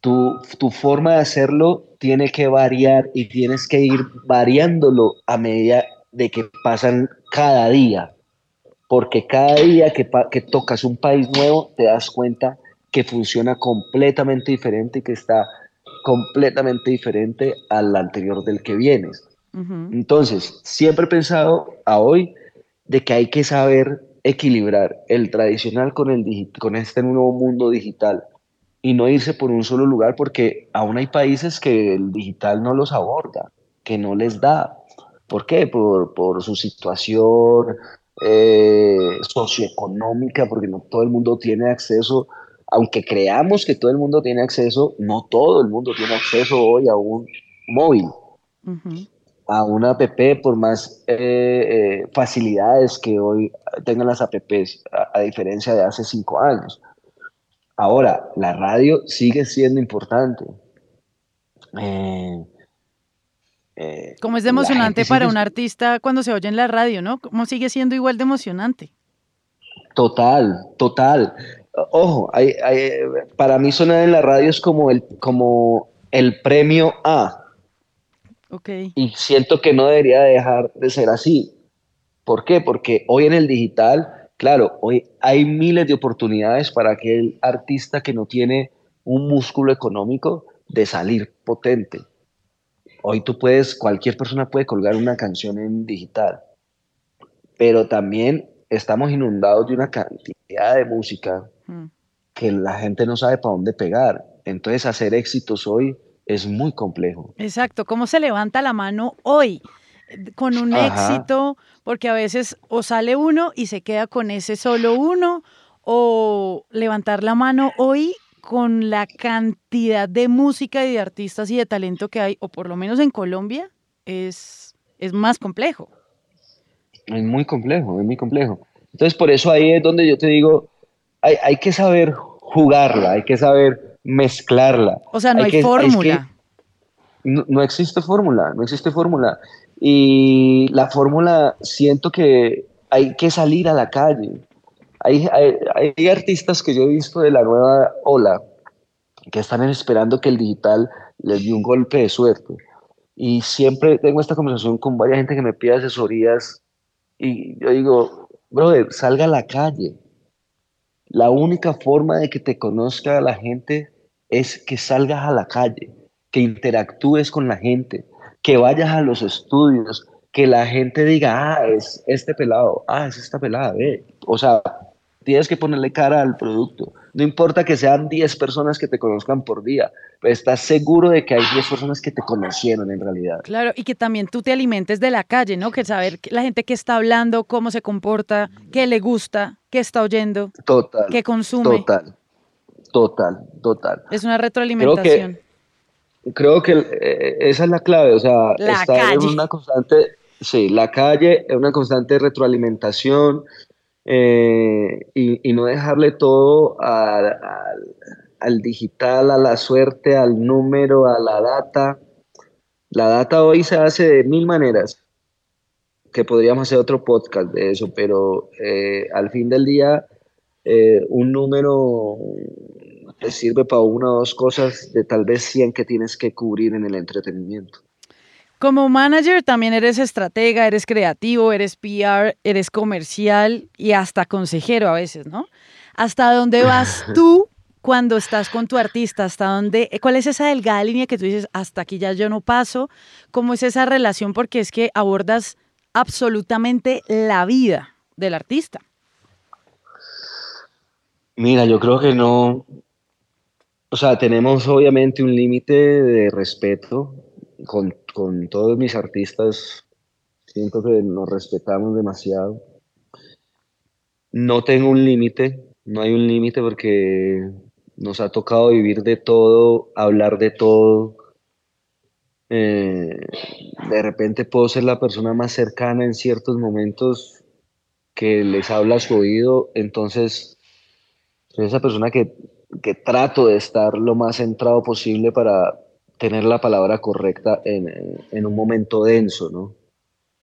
tu, tu forma de hacerlo tiene que variar y tienes que ir variándolo a medida de que pasan cada día. Porque cada día que, que tocas un país nuevo te das cuenta que funciona completamente diferente y que está completamente diferente al anterior del que vienes. Entonces, siempre he pensado a hoy de que hay que saber equilibrar el tradicional con, el con este nuevo mundo digital y no irse por un solo lugar porque aún hay países que el digital no los aborda, que no les da. ¿Por qué? Por, por su situación, eh, socioeconómica, porque no todo el mundo tiene acceso, aunque creamos que todo el mundo tiene acceso, no todo el mundo tiene acceso hoy a un móvil, a una app, por más eh, eh, facilidades que hoy tengan las apps, a, a, diferencia de hace cinco años. Ahora, la radio sigue siendo importante. Eh, eh, ¿Cómo es de emocionante para un artista cuando se oye en la radio, no? ¿Cómo sigue siendo igual de emocionante? Total, total. Ojo, para mí sonar en la radio es como el, como el premio A. Okay. Y siento que no debería dejar de ser así. ¿Por qué? Porque hoy en el digital, claro, hoy hay miles de oportunidades para aquel artista que no tiene un músculo económico de salir potente Hoy tú puedes, cualquier persona puede colgar una canción en digital, pero también estamos inundados de una cantidad de música hmm. que la gente no sabe para dónde pegar. Entonces hacer éxitos hoy es muy complejo. Exacto, ¿cómo se levanta la mano hoy? Con un éxito, porque a veces o sale uno y se queda con ese solo uno, o levantar la mano hoy con la cantidad de música y de artistas y de talento que hay, o por lo menos en Colombia, es, es más complejo. Es muy complejo, es muy complejo. Entonces, por eso ahí es donde yo te digo, hay, hay que saber jugarla, hay que saber mezclarla. O sea, no hay, fórmula. No, no, existe fórmula, no existe fórmula. Y la fórmula, siento que hay que salir a la calle. Hay, hay, artistas que yo he visto de la nueva ola que están esperando que el digital les dé un golpe de suerte. Y siempre tengo esta conversación con varias gente que me pide asesorías y yo digo, brother, salga a la calle. La única forma de que te conozca la gente es que salgas a la calle, que interactúes con la gente, que vayas a los estudios, que la gente diga, ah, es este pelado, ah, es esta pelada, ve. O sea, tienes que ponerle cara al producto. No importa que sean 10 personas que te conozcan por día, pero estás seguro de que hay 10 personas que te conocieron en realidad. Claro, y que también tú te alimentes de la calle, ¿no? Que saber la gente que está hablando, cómo se comporta, qué le gusta, qué está oyendo, total, qué consume. Total, total, total. Es una retroalimentación. Creo que, eh, esa es la clave, o sea, estar en una constante, sí, la calle es una constante retroalimentación, eh, y, no dejarle todo al digital, a la suerte, al número, a la data. La data hoy se hace de mil maneras, que podríamos hacer otro podcast de eso, pero eh, al fin del día eh, un número te sirve para una o dos cosas de tal vez 100 que tienes que cubrir en el entretenimiento. Como manager también eres estratega, eres creativo, eres PR, eres comercial y hasta consejero a veces, ¿no? ¿Hasta dónde vas tú cuando estás con tu artista? ¿Hasta dónde? ¿Cuál es esa delgada línea que tú dices, hasta aquí ya yo no paso? ¿Cómo es esa relación? Porque es que abordas absolutamente la vida del artista. Mira, yo creo que no, o sea, tenemos obviamente un límite de respeto con, con todos mis artistas. Siento que nos respetamos demasiado. No tengo un límite, no hay un límite porque nos ha tocado vivir de todo, hablar de todo. Eh, de repente puedo ser la persona más cercana en ciertos momentos que les habla a su oído, entonces soy esa persona que, que trato de estar lo más centrado posible para tener la palabra correcta en, en un momento denso, ¿no?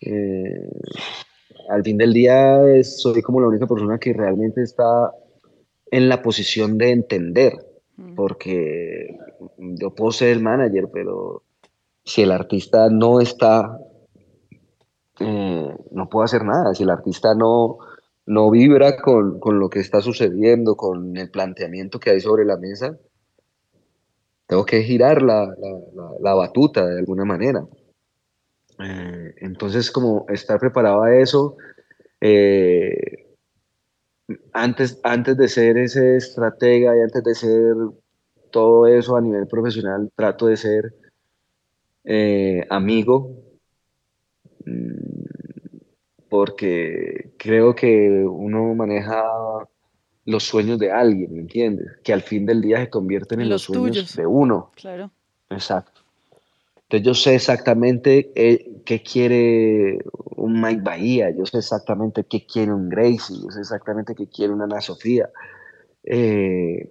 Eh, al fin del día soy como la única persona que realmente está en la posición de entender, porque yo puedo ser el manager, pero si el artista no está, eh, no puedo hacer nada. Si el artista no, no vibra con, con lo que está sucediendo, con el planteamiento que hay sobre la mesa, tengo que girar la, la- la- la batuta de alguna manera. Eh, entonces, como estar preparado a eso, eh, antes, antes de ser ese estratega y antes de ser todo eso a nivel profesional, trato de ser eh, amigo, mm, porque creo que uno maneja los sueños de alguien, ¿me entiendes? Que al fin del día se convierten en En los, los sueños tuyos. de uno. Claro. Exacto. Entonces yo sé exactamente eh, qué quiere un Mike Bahía, yo sé exactamente qué quiere un Gracie, yo sé exactamente qué quiere una Ana Sofía. Eh,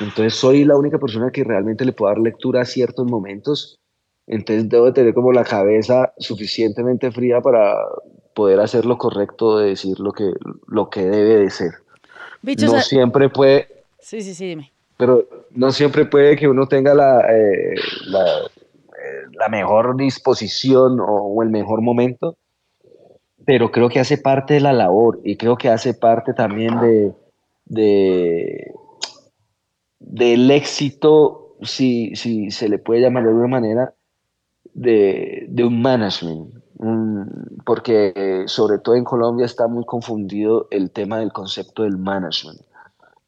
entonces soy la única persona que realmente le puedo dar lectura a ciertos momentos. Entonces debo de tener como la cabeza suficientemente fría para poder hacer lo correcto de decir lo que, lo que debe de ser. Bichos, No a- siempre puede, sí, sí, sí, dime. pero no siempre puede que uno tenga la, eh, la, la mejor disposición o, el mejor momento, pero creo que hace parte de la labor y creo que hace parte también de, de- del éxito, si, si se le puede llamar de alguna manera, de, de un management. Porque eh, sobre todo en Colombia está muy confundido el tema del concepto del management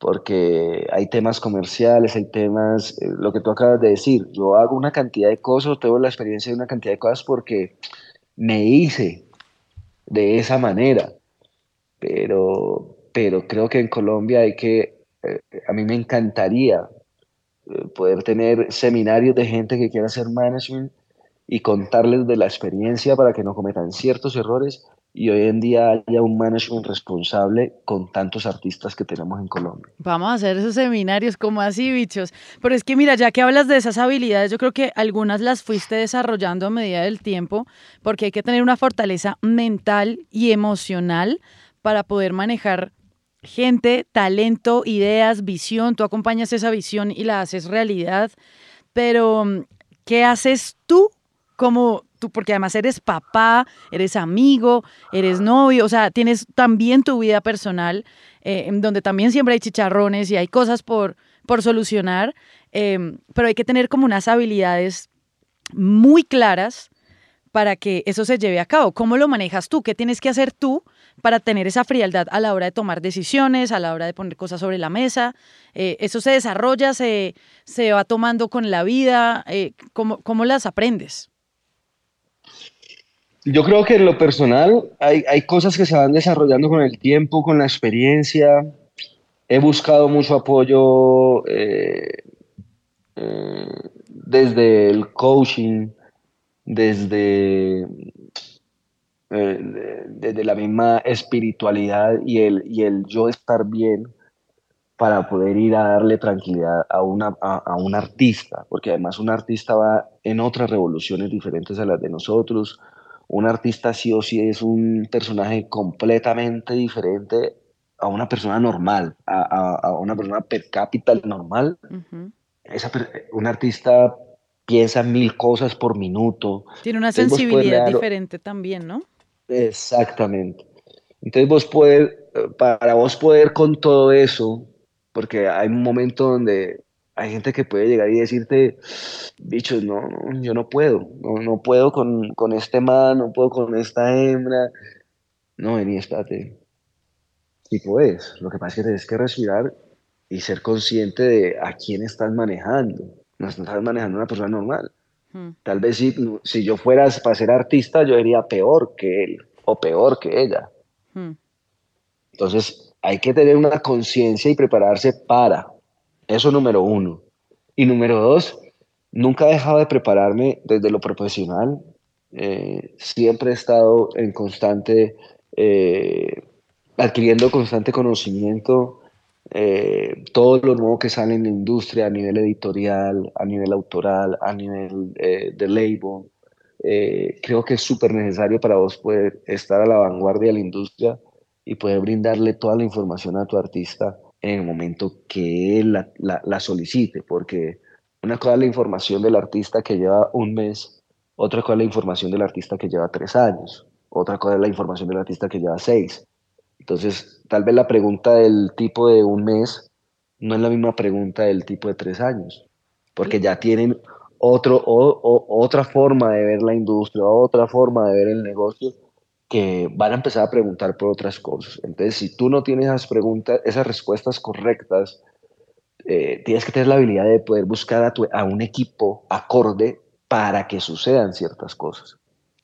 porque hay temas comerciales, hay temas, eh, lo que tú acabas de decir, yo hago una cantidad de cosas, tengo la experiencia de una cantidad de cosas porque me hice de esa manera, pero, pero creo que en Colombia hay que, eh, a mí me encantaría eh, poder tener seminarios de gente que quiera hacer management y contarles de la experiencia para que no cometan ciertos errores y hoy en día haya un management responsable con tantos artistas que tenemos en Colombia. Vamos a hacer esos seminarios como así, bichos. Pero es que mira, ya que hablas de esas habilidades, yo creo que algunas las fuiste desarrollando a medida del tiempo, porque hay que tener una fortaleza mental y emocional para poder manejar gente, talento, ideas, visión. Tú acompañas esa visión y la haces realidad. Pero, ¿qué haces tú como tú? Porque además eres papá, eres amigo, eres novio, o sea, tienes también tu vida personal, eh, en donde también siempre hay chicharrones y hay cosas por, por solucionar, eh, pero hay que tener como unas habilidades muy claras para que eso se lleve a cabo. ¿Cómo lo manejas tú? ¿Qué tienes que hacer tú para tener esa frialdad a la hora de tomar decisiones, a la hora de poner cosas sobre la mesa? Eh, ¿Eso se desarrolla, se, se, va tomando con la vida? Eh, ¿cómo, ¿Cómo las aprendes? Yo creo que en lo personal hay, hay cosas que se van desarrollando con el tiempo, con la experiencia. He buscado mucho apoyo eh, desde el coaching, desde, eh, desde la misma espiritualidad y el, y el yo estar bien para poder ir a darle tranquilidad a, una, a, un artista, porque además un artista va en otras revoluciones diferentes a las de nosotros. Un artista sí o sí es un personaje completamente diferente a una persona normal, a, a una persona per cápita normal. Esa, un artista piensa mil cosas por minuto. Tiene una sensibilidad diferente también, ¿no? Exactamente. Entonces vos puedes, para vos poder con todo eso, porque hay un momento donde hay gente que puede llegar y decirte, bichos, no, yo no puedo, no, no puedo con, con, este man, no puedo con esta hembra. No, vení, espérate. Sí puedes, lo que pasa es que tienes que respirar y ser consciente de a quién estás manejando no estás manejando una persona normal. Hmm. Tal vez si, si yo fuera para ser artista, yo sería peor que él o peor que ella. Hmm. Entonces, hay que tener una conciencia y prepararse para. Eso número uno. Y número dos, nunca he dejado de prepararme desde lo profesional. Eh, siempre he estado en constante, eh, adquiriendo constante conocimiento eh, todo lo nuevo que sale en la industria a nivel editorial, a nivel autoral, a nivel de label. Creo que es súper necesario para vos poder estar a la vanguardia de la industria y poder brindarle toda la información a tu artista en el momento que él la, la solicite, porque una cosa es la información del artista que lleva un mes, otra cosa es la información del artista que lleva tres años, otra cosa es la información del artista que lleva seis. Entonces, tal vez la pregunta del tipo de un mes no es la misma pregunta del tipo de tres años, porque ya tienen otro, o, otra forma de ver la industria, otra forma de ver el negocio, que van a empezar a preguntar por otras cosas. Entonces, si tú no tienes esas preguntas, esas respuestas correctas, eh, tienes que tener la habilidad de poder buscar a, a un equipo acorde para que sucedan ciertas cosas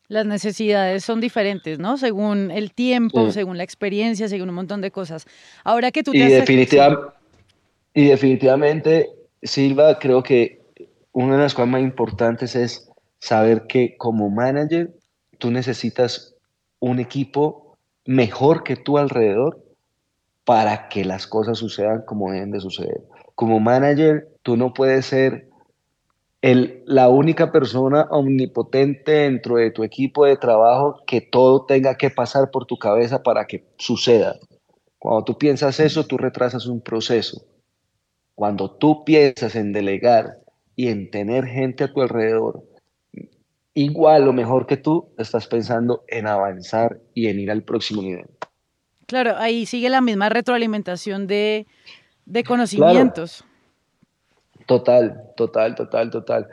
las necesidades son diferentes, ¿no? Según el tiempo, según la experiencia, según un montón de cosas. Ahora que tú te y, definitiva, y definitivamente, Silva, creo que una de las cosas más importantes es saber que como manager tú necesitas un equipo mejor que tú alrededor para que las cosas sucedan como deben de suceder. Como manager, tú no puedes ser el, la única persona omnipotente dentro de tu equipo de trabajo que todo tenga que pasar por tu cabeza para que suceda. Cuando tú piensas eso, tú retrasas un proceso. Cuando tú piensas en delegar y en tener gente a tu alrededor, igual o mejor que tú, estás pensando en avanzar y en ir al próximo nivel. Claro, ahí sigue la misma retroalimentación de, conocimientos. Total, total, total, total.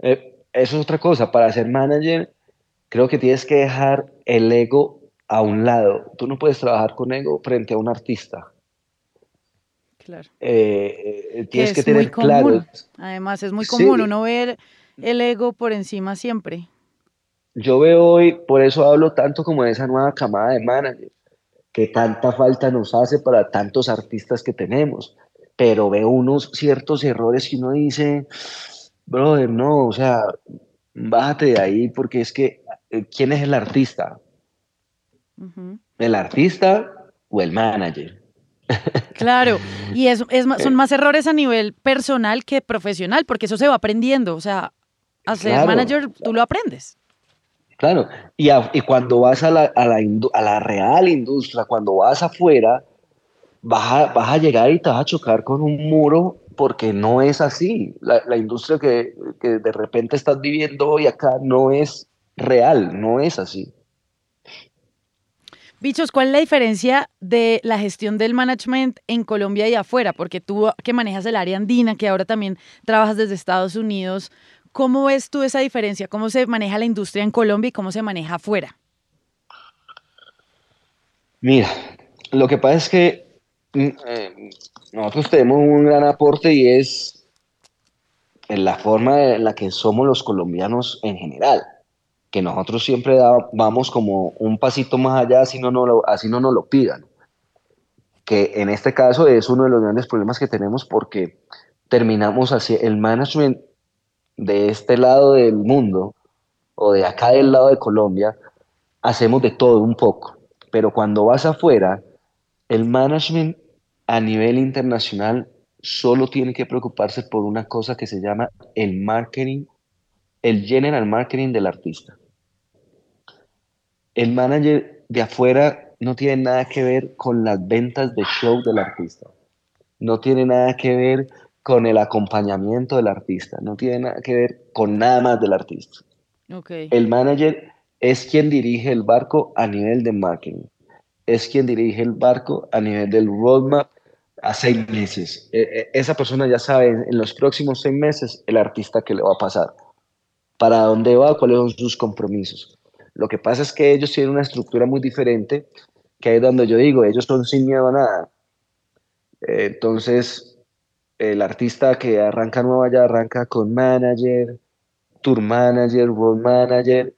Eh, eso es otra cosa. Para ser manager, creo que tienes que dejar el ego a un lado. Tú no puedes trabajar con ego frente a un artista. Claro. Eh, eh, tienes que, tener claro. Además, es muy común uno ver el ego por encima siempre. Yo veo hoy, por eso hablo tanto como de esa nueva camada de managers, que tanta falta nos hace para tantos artistas que tenemos pero veo unos ciertos errores que uno dice, brother, no, o sea, bájate de ahí porque es que, eh, ¿quién es el artista? ¿El artista o el manager? Claro, y es, es, son más errores a nivel personal que profesional, porque eso se va aprendiendo, o sea, a ser manager tú lo aprendes. Claro, y, y cuando vas a la, a, la, a la real industria, cuando vas afuera, vas a, llegar y te vas a chocar con un muro porque no es así. La, industria que, de repente estás viviendo hoy acá no es real, no es así. Bichos, ¿cuál es la diferencia de la gestión del management en Colombia y afuera? Porque tú que manejas el área andina, que ahora también trabajas desde Estados Unidos, ¿Cómo ves tú esa diferencia? ¿Cómo se maneja la industria en Colombia y cómo se maneja afuera? Mira, lo que pasa es que mm, eh, nosotros tenemos un gran aporte y es en la forma en la que somos los colombianos en general, que nosotros siempre vamos como un pasito más allá, así no, no así no nos lo pidan. Que en este caso es uno de los grandes problemas que tenemos porque terminamos así, el management de este lado del mundo o de acá del lado de Colombia, hacemos de todo un poco. Pero cuando vas afuera, el management a nivel internacional solo tiene que preocuparse por una cosa que se llama el marketing, el general marketing del artista. El manager de afuera no tiene nada que ver con las ventas de show del artista. No tiene nada que ver con el acompañamiento del artista, no tiene nada que ver con nada más del artista. El manager es quien dirige el barco a nivel de marketing, es quien dirige el barco a nivel del roadmap a seis meses. E, e, esa persona ya sabe en los próximos seis meses el artista que le va a pasar, para dónde va, cuáles son sus compromisos. Lo que pasa es que ellos tienen una estructura muy diferente, que es donde yo digo, ellos son sin miedo a nada. Entonces, el artista que arranca nueva ya arranca con manager, tour manager, road manager,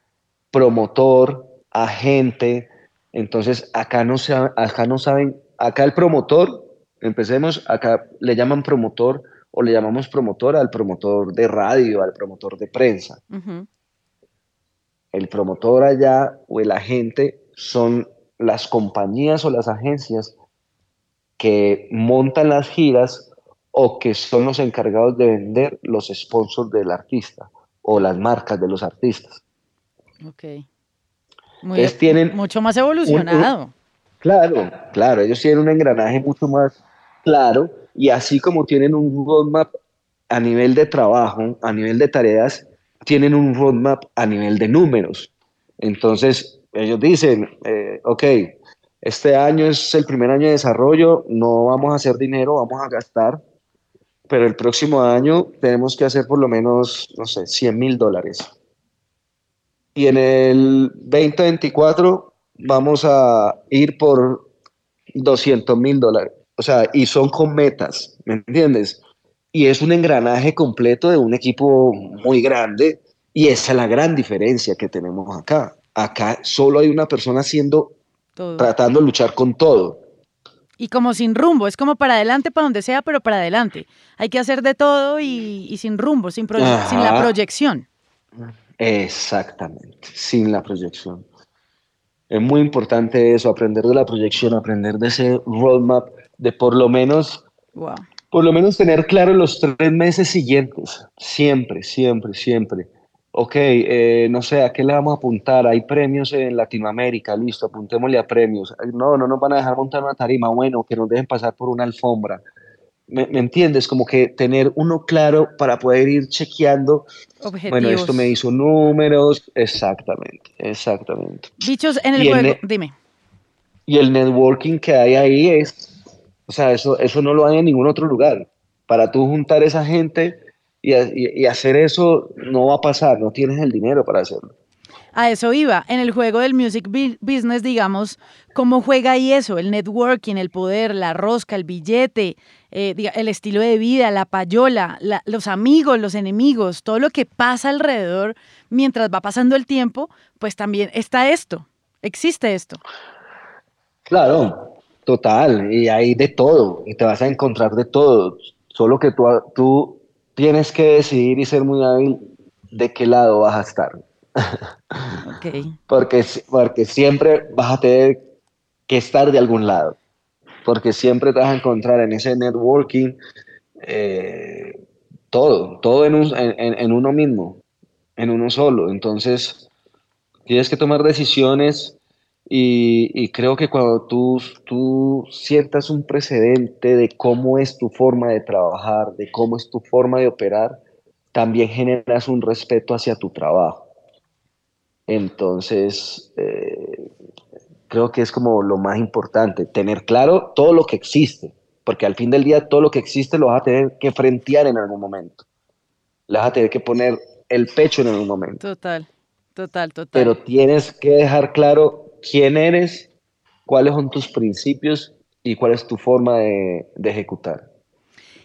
promotor, agente. Entonces acá no, se, acá no saben, acá el promotor, empecemos, acá le llaman promotor o le llamamos promotor al promotor de radio, al promotor de prensa. El promotor allá o el agente son las compañías o las agencias que montan las giras o que son los encargados de vender los sponsors del artista o las marcas de los artistas. Ok. Muy, tienen mucho más evolucionado. claro, claro, ellos tienen un engranaje mucho más claro y así como tienen un roadmap a nivel de trabajo, a nivel de tareas, tienen un roadmap a nivel de números. Entonces, ellos dicen, eh, ok, este año es el primer año de desarrollo, no vamos a hacer dinero, vamos a gastar pero el próximo año tenemos que hacer por lo menos, no sé, 100 mil dólares. Y en el 2024 vamos a ir por 200 mil dólares. O sea, y son con metas, ¿me entiendes? Y es un engranaje completo de un equipo muy grande y esa es la gran diferencia que tenemos acá. Acá solo hay una persona haciendo, tratando de luchar con todo y como sin rumbo, es como para adelante, para donde sea, pero para adelante. Hay que hacer de todo y, sin rumbo, sin, sin la proyección. Exactamente, sin la proyección. Es muy importante eso, aprender de la proyección, aprender de ese roadmap, de por lo menos, por lo menos tener claro los tres meses siguientes, siempre, siempre, siempre ok, eh, no sé, ¿a qué le vamos a apuntar? Hay premios en Latinoamérica, listo, apuntémosle a premios. No, no nos van a dejar montar una tarima, bueno, que nos dejen pasar por una alfombra. ¿Me, entiendes? Como que tener uno claro para poder ir chequeando. Bueno, esto me hizo números. Exactamente, exactamente. Bichos en el juego, dime. Y el networking que hay ahí es, o sea, eso, eso no lo hay en ningún otro lugar. Para tú juntar esa gente y, hacer eso no va a pasar, no tienes el dinero para hacerlo. A eso iba. En el juego del music business, digamos, ¿cómo juega ahí eso? El networking, el poder, la rosca, el billete, eh, el estilo de vida, la payola, los amigos, los enemigos, todo lo que pasa alrededor mientras va pasando el tiempo, pues también está esto, existe esto. Claro, total, y hay de todo, y te vas a encontrar de todo, solo que tú, tú tienes que decidir y ser muy hábil de qué lado vas a estar. porque, porque siempre vas a tener que estar de algún lado. Porque siempre te vas a encontrar en ese networking eh, todo, todo en, en, uno mismo, en uno solo. Entonces, tienes que tomar decisiones y, creo que cuando tú, tú sientas un precedente de cómo es tu forma de trabajar, de cómo es tu forma de operar, también generas un respeto hacia tu trabajo. Entonces, eh, creo que es como lo más importante, tener claro todo lo que existe, porque al fin del día todo lo que existe lo vas a tener que frentear en algún momento. Le vas a tener que poner el pecho en un momento. Total, total, total. Pero tienes que dejar claro quién eres, cuáles son tus principios y cuál es tu forma de, ejecutar.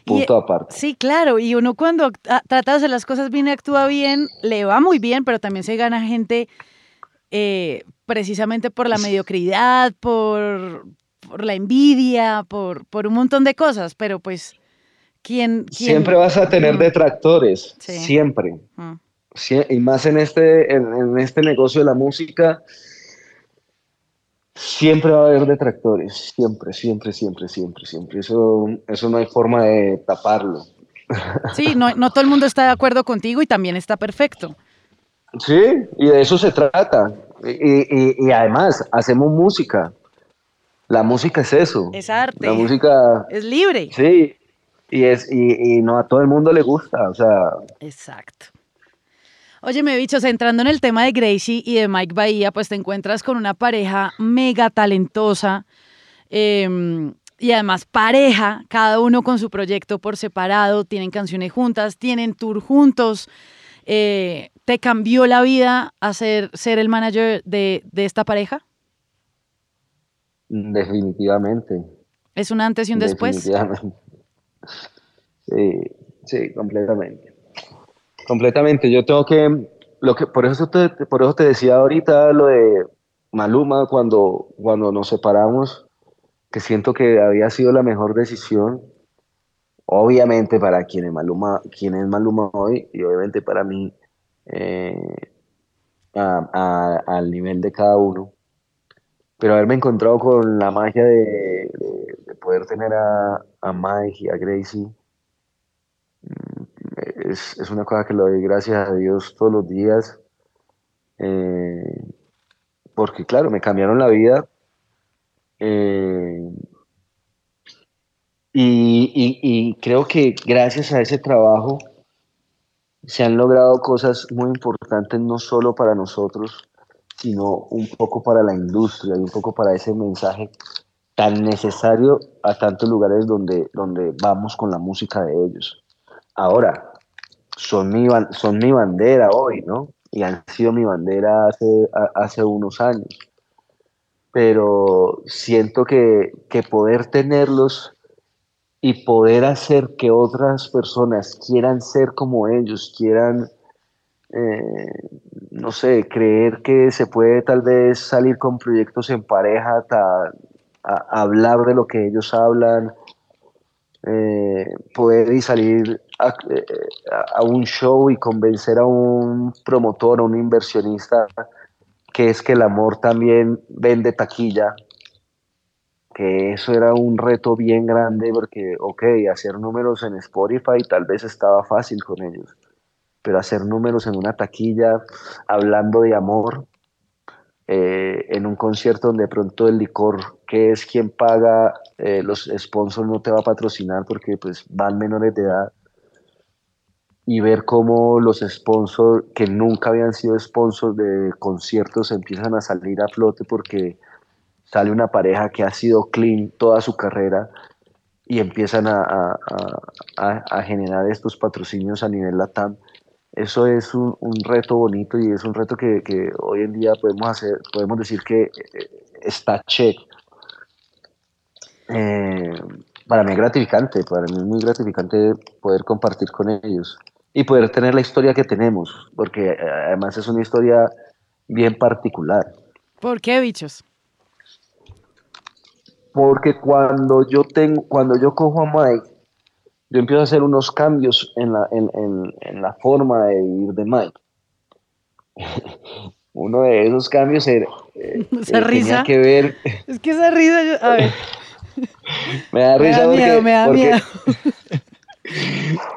Punto aparte. Sí, claro. Y uno cuando trata de hacer las cosas bien y actúa bien, le va muy bien, pero también se gana gente eh, precisamente por la mediocridad, por, por la envidia, por, por un montón de cosas. Pero pues Siempre vas a tener detractores, siempre. Mm. y más en este, en, este negocio de la música, siempre va a haber detractores, siempre, siempre, siempre, siempre, siempre. Eso, eso no hay forma de taparlo. Sí, no, no todo el mundo está de acuerdo contigo y también está perfecto. Sí, y de eso se trata. Y, y, además, hacemos música. La música es eso. Es arte. La música. Es libre. Sí, y, es, y, no a todo el mundo le gusta, o sea. Exacto. Oye, me bichos, entrando en el tema de Gracie y de Mike Bahía, pues te encuentras con una pareja mega talentosa em, y además pareja, cada uno con su proyecto por separado, tienen canciones juntas, tienen tour juntos. Eh, ¿Te cambió la vida hacer ser el manager de, de esta pareja? Definitivamente. ¿Es un antes y un después? Definitivamente. Sí, sí, completamente. Completamente. Yo tengo que, lo que por eso te, por eso te decía ahorita lo de Maluma cuando, cuando nos separamos, que siento que había sido la mejor decisión. Obviamente para quien es Maluma, quien es Maluma hoy y obviamente para mí eh, al nivel de cada uno. Pero haberme encontrado con la magia de poder tener a, a Mike y a Gracie es, es, una cosa que le doy gracias a Dios todos los días. Eh, porque claro, me cambiaron la vida. Eh, y, y, creo que gracias a ese trabajo se han logrado cosas muy importantes, no solo para nosotros, sino un poco para la industria y un poco para ese mensaje tan necesario a tantos lugares donde, donde vamos con la música de ellos. Ahora, son mi, son mi bandera hoy, ¿no? Y han sido mi bandera hace, hace unos años. Pero siento que, que poder tenerlos y poder hacer que otras personas quieran ser como ellos, quieran, eh, no sé, creer que se puede tal vez salir con proyectos en pareja, tal, hablar de lo que ellos hablan, eh, poder y salir eh, a, un show y convencer a un promotor, a un inversionista, que es que el amor también vende taquilla, que eso era un reto bien grande porque, ok, hacer números en Spotify tal vez estaba fácil con ellos, pero hacer números en una taquilla hablando de amor, eh, en un concierto donde de pronto el licor, que es quien paga, eh, los sponsors no te va a patrocinar porque pues van menores de edad. Y ver cómo los sponsors que nunca habían sido sponsors de conciertos empiezan a salir a flote porque sale una pareja que ha sido clean toda su carrera y empiezan a, a generar estos patrocinios a nivel LATAM eso es un, reto bonito y es un reto que, hoy en día podemos hacer, podemos decir que eh, está check. Eh, para mí es gratificante, para mí es muy gratificante poder compartir con ellos y poder tener la historia que tenemos, porque eh, además es una historia bien particular. ¿Por qué, bichos? Porque cuando yo tengo, cuando yo cojo a Mike yo empiezo a hacer unos cambios en la, en, en, la forma de vivir de Mike. Uno de esos cambios era, eh, esa risa. tenía que ver... Es que esa risa, yo, a ver. me da risa me da porque, me da porque, miedo.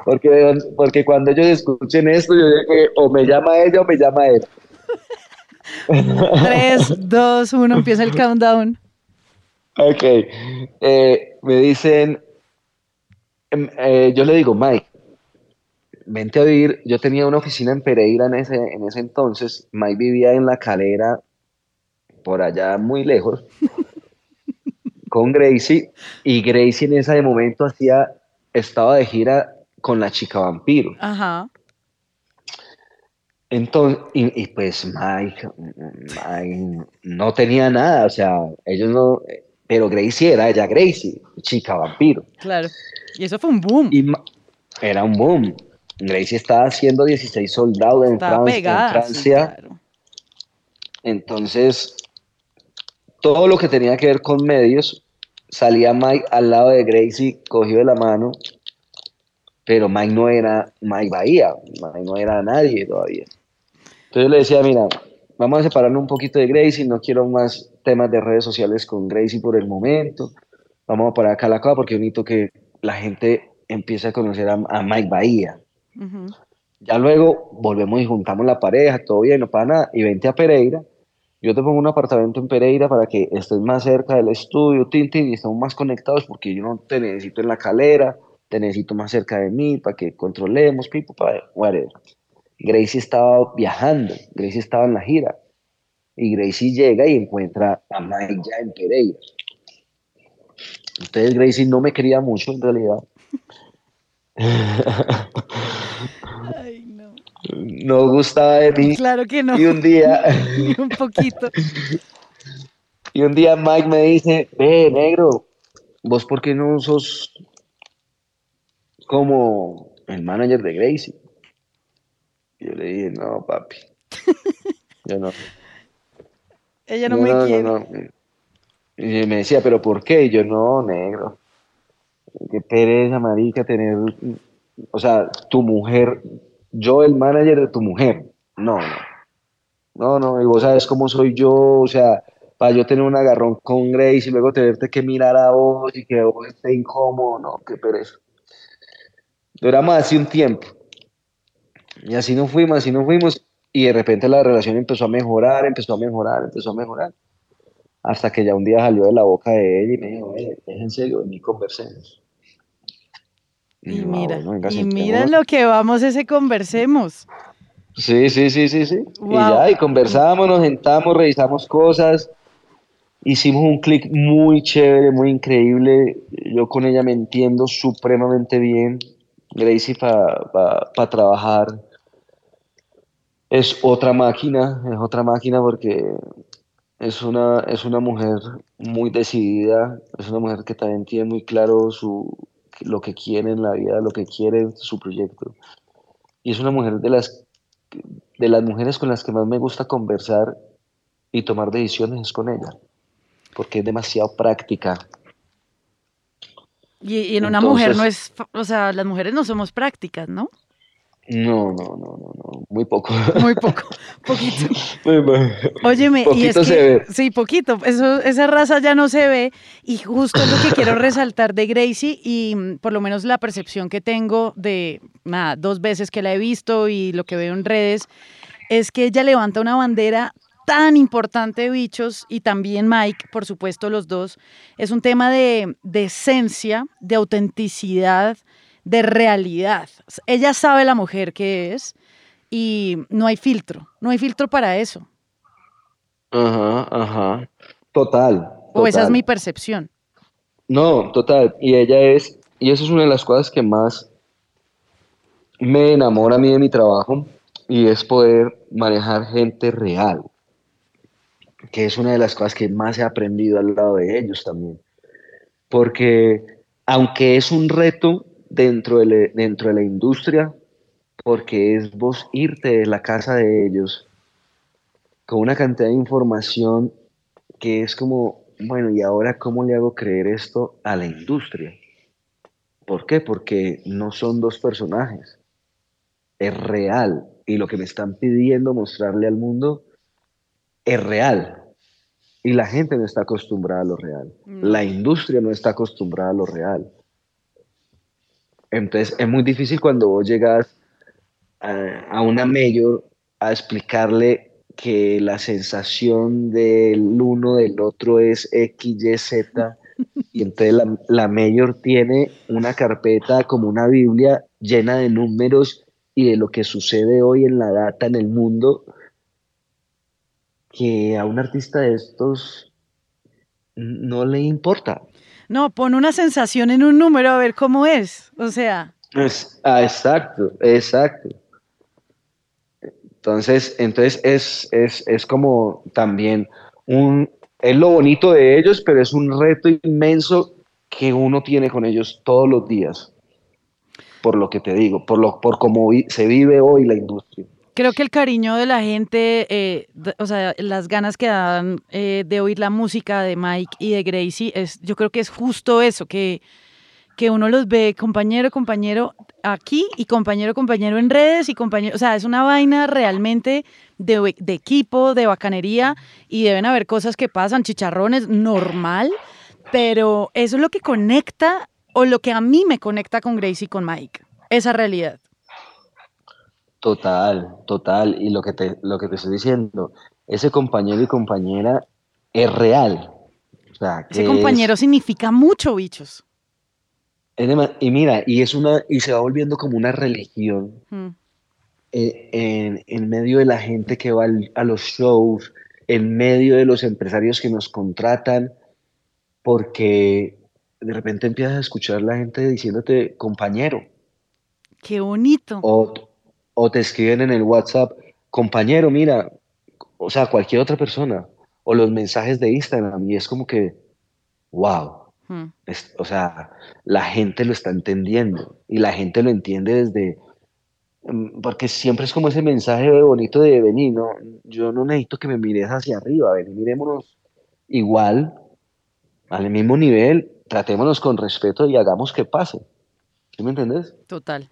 Porque, porque cuando ellos escuchen esto, yo que o me llama ella o me llama él. 3, 2, 1, empieza el countdown. Ok. Eh, me dicen, eh, yo le digo, Mike, vente a vivir. Yo tenía una oficina en Pereira en ese, en ese entonces. Mike vivía en la calera, por allá muy lejos, con Gracie. Y Gracie en ese momento hacía, estaba de gira con la chica vampiro. Ajá. Entonces, y, pues Mike, Mike, no tenía nada, o sea, ellos no, pero Gracie era ella Gracie, chica vampiro. Claro, y eso fue un boom. Y era un boom. Gracie estaba haciendo 16 soldados en, Francia. Entonces, todo lo que tenía que ver con medios, salía Mike al lado de Gracie, cogido de la mano, pero Mike no era Mike Bahía, Mike no era nadie todavía. Entonces yo le decía, mira, vamos a separarnos un poquito de Gracie, no quiero más temas de redes sociales con Gracie por el momento, vamos a parar acá la cosa porque bonito que la gente empiece a conocer a, Mike Bahía. Ya luego volvemos y juntamos la pareja, todo bien, no para nada, y vente a Pereira. Yo te pongo un apartamento en Pereira para que estés más cerca del estudio, Tintin, y estemos más conectados porque yo no te necesito en la calera, te necesito más cerca de mí para que controlemos, pipo, para whatever. Gracie estaba viajando, Gracie estaba en la gira, y Gracie llega y encuentra a Mike ya en Pereira. Entonces Gracie no me quería mucho en realidad. no. gustaba de mí. Claro que no. Y un día. un poquito. Y un día Mike me dice: Ve, negro, vos por qué no sos como el manager de Gracie. Y yo le dije: No, papi. Yo no. Ella no, me quiere. Y me decía: ¿Pero por qué? Y yo: No, negro qué pereza, marica, tener, o sea, tu mujer, yo el manager de tu mujer. No, no. No, no, y vos sabes cómo soy yo, o sea, para yo tener un agarrón con Grace y luego tenerte que mirar a vos y que vos esté incómodo, no, qué pereza. Duramos así un tiempo. Y así nos fuimos, así nos fuimos. Y de repente la relación empezó a mejorar, empezó a mejorar, empezó a mejorar. Hasta que ya un día salió de la boca de ella y me dijo, es en serio, ni conversemos. Y, mira, y mira lo que vamos ese conversemos. Sí, sí, sí, sí, sí. Y ya, y conversamos, nos sentamos, revisamos cosas. Hicimos un clic muy chévere, muy increíble. Yo con ella me entiendo supremamente bien. Gracie para trabajar es otra máquina, es otra máquina porque es una, es una mujer muy decidida, es una mujer que también tiene muy claro su, lo que quiere en la vida, lo que quiere su proyecto. Y es una mujer de las, de las mujeres con las que más me gusta conversar y tomar decisiones es con ella, porque es demasiado práctica. Y, en una mujer no es, o sea, las mujeres no somos prácticas, ¿no? No, no, no, no, no, muy poco. Muy poco, poquito. Óyeme, y es que, sí, poquito, eso, esa raza ya no se ve y justo lo que quiero resaltar de Gracie y por lo menos la percepción que tengo de, nada, dos veces que la he visto y lo que veo en redes, es que ella levanta una bandera tan importante, bichos, y también Mike, por supuesto, los dos, es un tema de, de esencia, de autenticidad, de realidad. Ella sabe la mujer que es y no hay filtro, no hay filtro para eso. Ajá, ajá. Total. O esa es mi percepción. No, total. Y ella es, y eso es una de las cosas que más me enamora a mí de mi trabajo, y es poder manejar gente real, que es una de las cosas que más he aprendido al lado de ellos también. Porque aunque es un reto dentro de, dentro de la industria, porque es vos irte de la casa de ellos con una cantidad de información que es como, bueno, ¿y ahora cómo le hago creer esto a la industria? ¿Por qué? Porque no son dos personajes, es real. Y lo que me están pidiendo mostrarle al mundo es real. Y la gente no está acostumbrada a lo real. La industria no está acostumbrada a lo real. Entonces es muy difícil cuando vos llegas a, una mayor a explicarle que la sensación del uno del otro es X, Y, Z. Y entonces la, la mayor tiene una carpeta como una Biblia llena de números y de lo que sucede hoy en la data en el mundo, que a un artista de estos no le importa. No, pon una sensación en un número a ver cómo es. O sea. ah, exacto, exacto. Entonces, entonces es, es, es como también un, es lo bonito de ellos, pero es un reto inmenso que uno tiene con ellos todos los días, por lo que te digo, por, lo, por cómo se vive hoy la industria. Creo que el cariño de la gente, eh, o sea, las ganas que dan eh, de oír la música de Mike y de Gracie, es, yo creo que es justo eso, que, que uno los ve compañero, compañero aquí y compañero, compañero en redes y compañero, o sea, es una vaina realmente de, de equipo, de bacanería y deben haber cosas que pasan, chicharrones, normal, pero eso es lo que conecta o lo que a mí me conecta con Gracie y con Mike, esa realidad. Total, total. Y lo que te, lo que te estoy diciendo, ese compañero y compañera es real. ese compañero significa mucho, bichos. y mira, y es una, y se va volviendo como una religión hmm. eh, en, medio de la gente que va a los shows, en medio de los empresarios que nos contratan, porque de repente empiezas a escuchar la gente diciéndote compañero. Qué bonito o te escriben en el WhatsApp, compañero, mira, o sea, cualquier otra persona, o los mensajes de Instagram, y es como que, wow, hmm. o sea, la gente lo está entendiendo, y la gente lo entiende desde, mm, porque siempre es como ese mensaje bonito de venir, no, yo no necesito que me mires hacia arriba, ven, mirémonos igual, al mismo nivel, tratémonos con respeto y hagamos que pase. ¿Sí me entendés? Total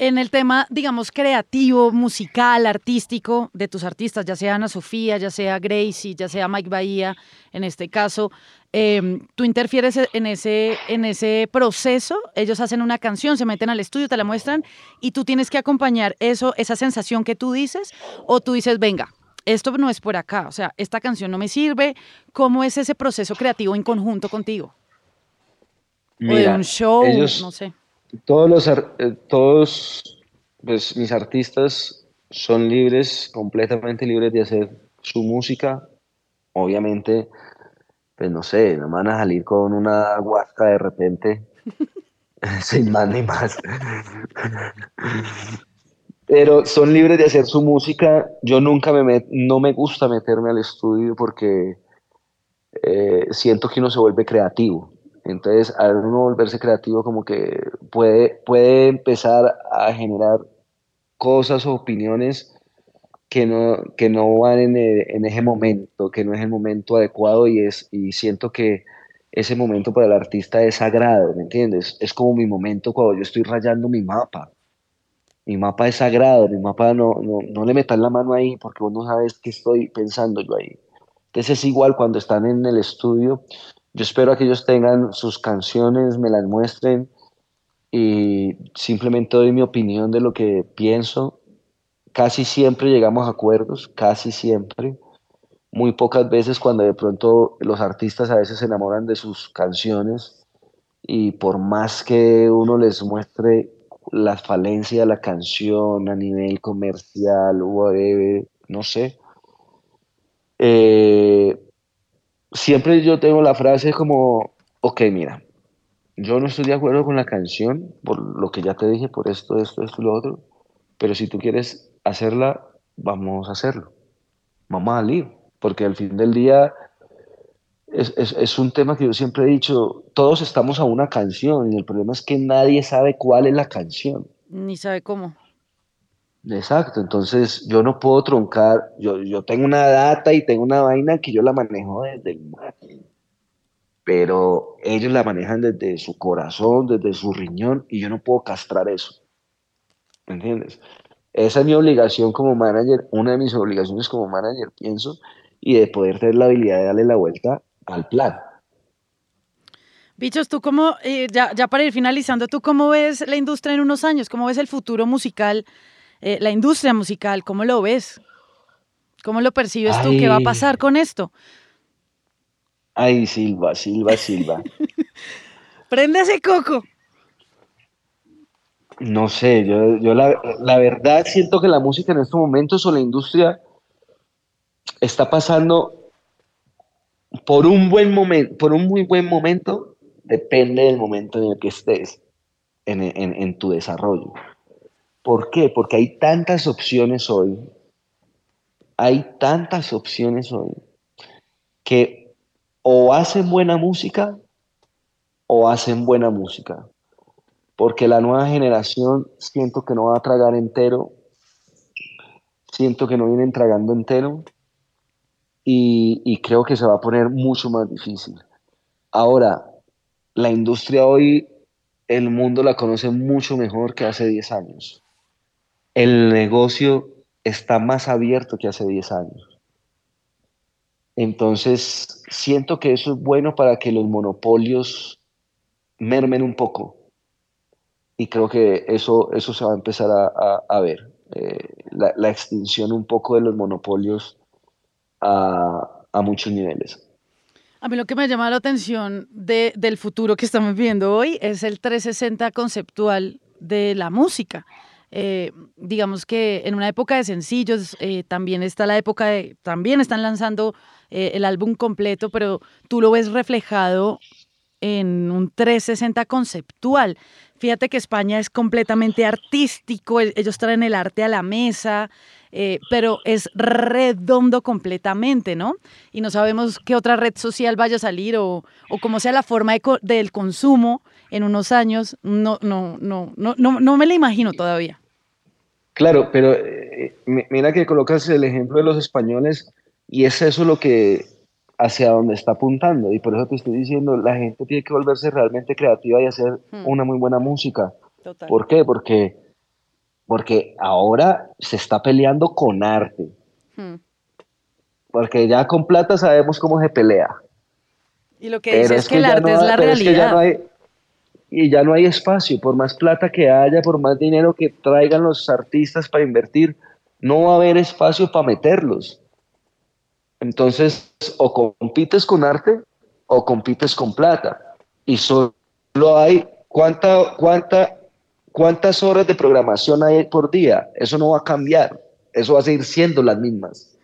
en el tema, digamos, creativo, musical, artístico de tus artistas, ya sea Ana Sofía, ya sea Gracie, ya sea Mike Bahía, en este caso, em, tú interfieres en ese, en ese proceso, ellos hacen una canción, se meten al estudio, te la muestran y tú tienes que acompañar eso, esa sensación que tú dices, o tú dices, venga, esto no es por acá, o sea, esta canción no me sirve, ¿cómo es ese proceso creativo en conjunto contigo? o de un show, no sé todos los eh, todos pues, mis artistas son libres, completamente libres de hacer su música. Obviamente, pues no sé, no van a salir con una guasca de repente, sin más ni más. Pero son libres de hacer su música. Yo nunca me no me gusta meterme al estudio porque eh, siento que uno se vuelve creativo. Entonces, al uno volverse creativo, como que puede, puede empezar a generar cosas o opiniones que no, que no van en, en, ese momento, que no es el momento adecuado y, es, y siento que ese momento para el artista es sagrado, ¿me entiendes? Es como mi momento cuando yo estoy rayando mi mapa. Mi mapa es sagrado, mi mapa no, no, no le metas la mano ahí porque vos no sabes qué estoy pensando yo ahí. Entonces es igual cuando están en el estudio, yo espero que ellos tengan sus canciones, me las muestren y simplemente doy mi opinión de lo que pienso. Casi siempre llegamos a acuerdos, casi siempre. Muy pocas veces cuando de pronto los artistas a veces se enamoran de sus canciones y por más que uno les muestre la falencia de la canción a nivel comercial, whatever, no sé, eh, siempre yo tengo la frase como, ok, mira, yo no estoy de acuerdo con la canción, por lo que ya te dije, por esto, esto, esto y lo otro, pero si tú quieres hacerla, vamos a hacerlo. Vamos a salir, porque al fin del día es, es, es, un tema que yo siempre he dicho, todos estamos a una canción y el problema es que nadie sabe cuál es la canción. Ni sabe cómo. Exacto, entonces yo no puedo troncar, yo, yo tengo una data y tengo una vaina que yo la manejo desde el marketing, pero ellos la manejan desde su corazón, desde su riñón y yo no puedo castrar eso. ¿Me entiendes? Esa es mi obligación como manager, una de mis obligaciones como manager, pienso, y de poder tener la habilidad de darle la vuelta al plan. Bichos, tú cómo, eh, ya, ya para ir finalizando, ¿tú cómo ves la industria en unos años? ¿Cómo ves el futuro musical? Eh, la industria musical, ¿cómo lo ves? ¿Cómo lo percibes tú? ¿Qué va a pasar con esto? Ay, Silva, Silva, Silva. Prende ese coco. No sé, yo, yo la, la, verdad siento que la música en estos momentos o la industria está pasando por un buen momento, por un muy buen momento, depende del momento en el que estés en, en, en tu desarrollo. ¿Por qué? Porque hay tantas opciones hoy, hay tantas opciones hoy, que o hacen buena música o hacen buena música. Porque la nueva generación siento que no va a tragar entero, siento que no vienen tragando entero y, y creo que se va a poner mucho más difícil. Ahora, la industria hoy, el mundo la conoce mucho mejor que hace 10 años. El negocio está más abierto que hace 10 años. Entonces, siento que eso es bueno para que los monopolios mermen un poco. Y creo que eso, eso se va a empezar a, ver. Eh, la, extinción un poco de los monopolios a, a muchos niveles. A mí lo que me llama la atención de, del futuro que estamos viendo hoy es el 360 conceptual de la música. Eh, digamos que en una época de sencillos, eh, también está la época de, también están lanzando eh, el álbum completo, pero tú lo ves reflejado en un 360 conceptual. Fíjate que España es completamente artístico, ellos traen el arte a la mesa, pero es redondo completamente, ¿no? Y no sabemos qué otra red social vaya a salir o, o cómo sea la forma del consumo en unos años, no, no, no, no, no, no me la imagino todavía. Claro, pero eh, mira que colocas el ejemplo de los españoles y es eso lo que hacia donde está apuntando y por eso te estoy diciendo, la gente tiene que volverse realmente creativa y hacer hmm. una muy buena música. ¿Por qué? Porque porque ahora se está peleando con arte. Hmm. Porque ya con plata sabemos cómo se pelea. Y lo que dice es, que, el arte es la realidad. Y ya no hay espacio, por más plata que haya, por más dinero que traigan los artistas para invertir, no va a haber espacio para meterlos. Entonces, o compites con arte o compites con plata. Y solo hay, ¿cuánta, cuánta ¿Cuántas horas de programación hay por día? Eso no va a cambiar. Eso va a seguir siendo las mismas.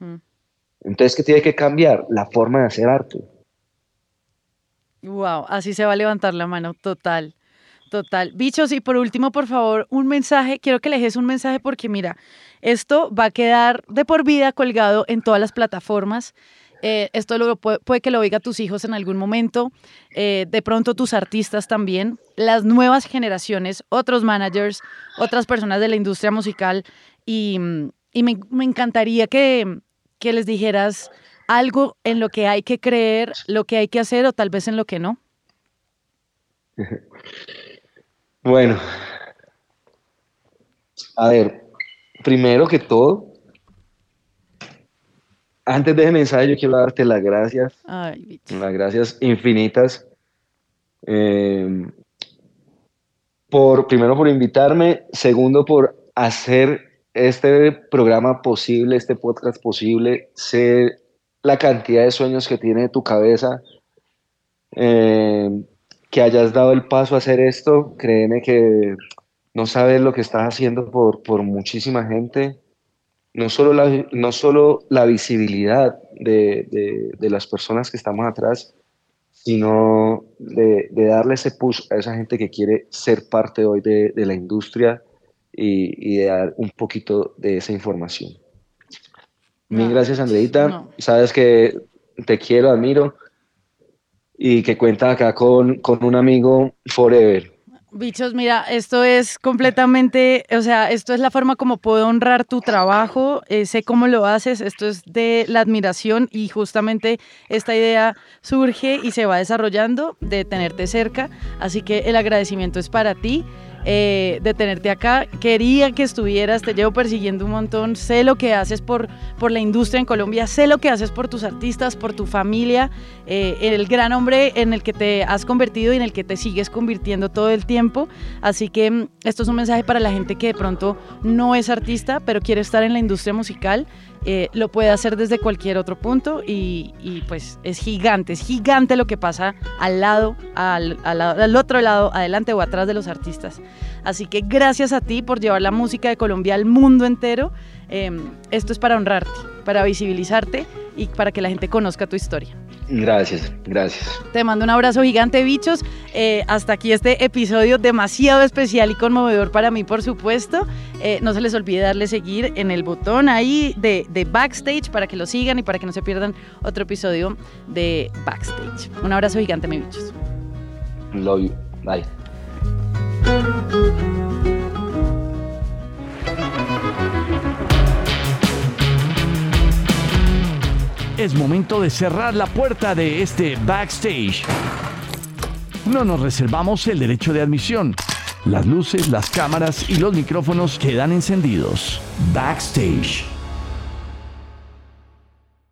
Entonces, ¿qué tiene que cambiar? La forma de hacer arte. Wow, así se va a levantar la mano, total. Total. Bichos, y por último, por favor, un mensaje. Quiero que le un mensaje porque, mira, esto va a quedar de por vida colgado en todas las plataformas. Eh, esto lo, puede, que lo oiga tus hijos en algún momento, eh, de pronto tus artistas también, las nuevas generaciones, otros managers, otras personas de la industria musical. Y, me, encantaría que, que les dijeras algo en lo que hay que creer, lo que hay que hacer o tal vez en lo que no. Bueno, a ver, primero que todo, antes de ese mensaje, yo quiero darte las gracias. las gracias infinitas. Eh, por, primero por invitarme, segundo por hacer este programa posible, este podcast posible, sé la cantidad de sueños que tiene tu cabeza, eh, que hayas dado el paso a hacer esto, créeme que no sabes lo que estás haciendo por, por muchísima gente no solo la, no solo la visibilidad de, las personas que estamos atrás, sino de, darle ese push a esa gente que quiere ser parte hoy de, la industria y, de dar un poquito de esa información. Mil gracias, Andreita. Sabes que te quiero, admiro y que cuenta acá con, con un amigo forever. Bichos, mira, esto es completamente, o sea, esto es la forma como puedo honrar tu trabajo, eh, sé cómo lo haces, esto es de la admiración y justamente esta idea surge y se va desarrollando de tenerte cerca, así que el agradecimiento es para ti. Eh, de tenerte acá. Quería que estuvieras, te llevo persiguiendo un montón. Sé lo que haces por, por la industria en Colombia, sé lo que haces por tus artistas, por tu familia, eh, el gran hombre en el que te has convertido y en el que te sigues convirtiendo todo el tiempo. Así que mm, esto es un mensaje para la gente que de pronto no es artista, pero quiere estar en la industria musical eh, lo puede hacer desde cualquier otro punto y, pues es gigante, es gigante lo que pasa al lado, al, al, otro lado, adelante o atrás de los artistas. Así que gracias a ti por llevar la música de Colombia al mundo entero. Em, esto es para honrarte, para visibilizarte y para que la gente conozca tu historia. Gracias, gracias. Te mando un abrazo gigante, bichos. Eh, hasta aquí este episodio demasiado especial y conmovedor para mí, por supuesto. Eh, no se les olvide darle seguir en el botón ahí de, de backstage para que lo sigan y para que no se pierdan otro episodio de backstage. Un abrazo gigante, mis bichos. Love you. Bye. Es momento de cerrar la puerta de este backstage. No nos reservamos el derecho de admisión. Las luces, las cámaras y los micrófonos quedan encendidos. Backstage.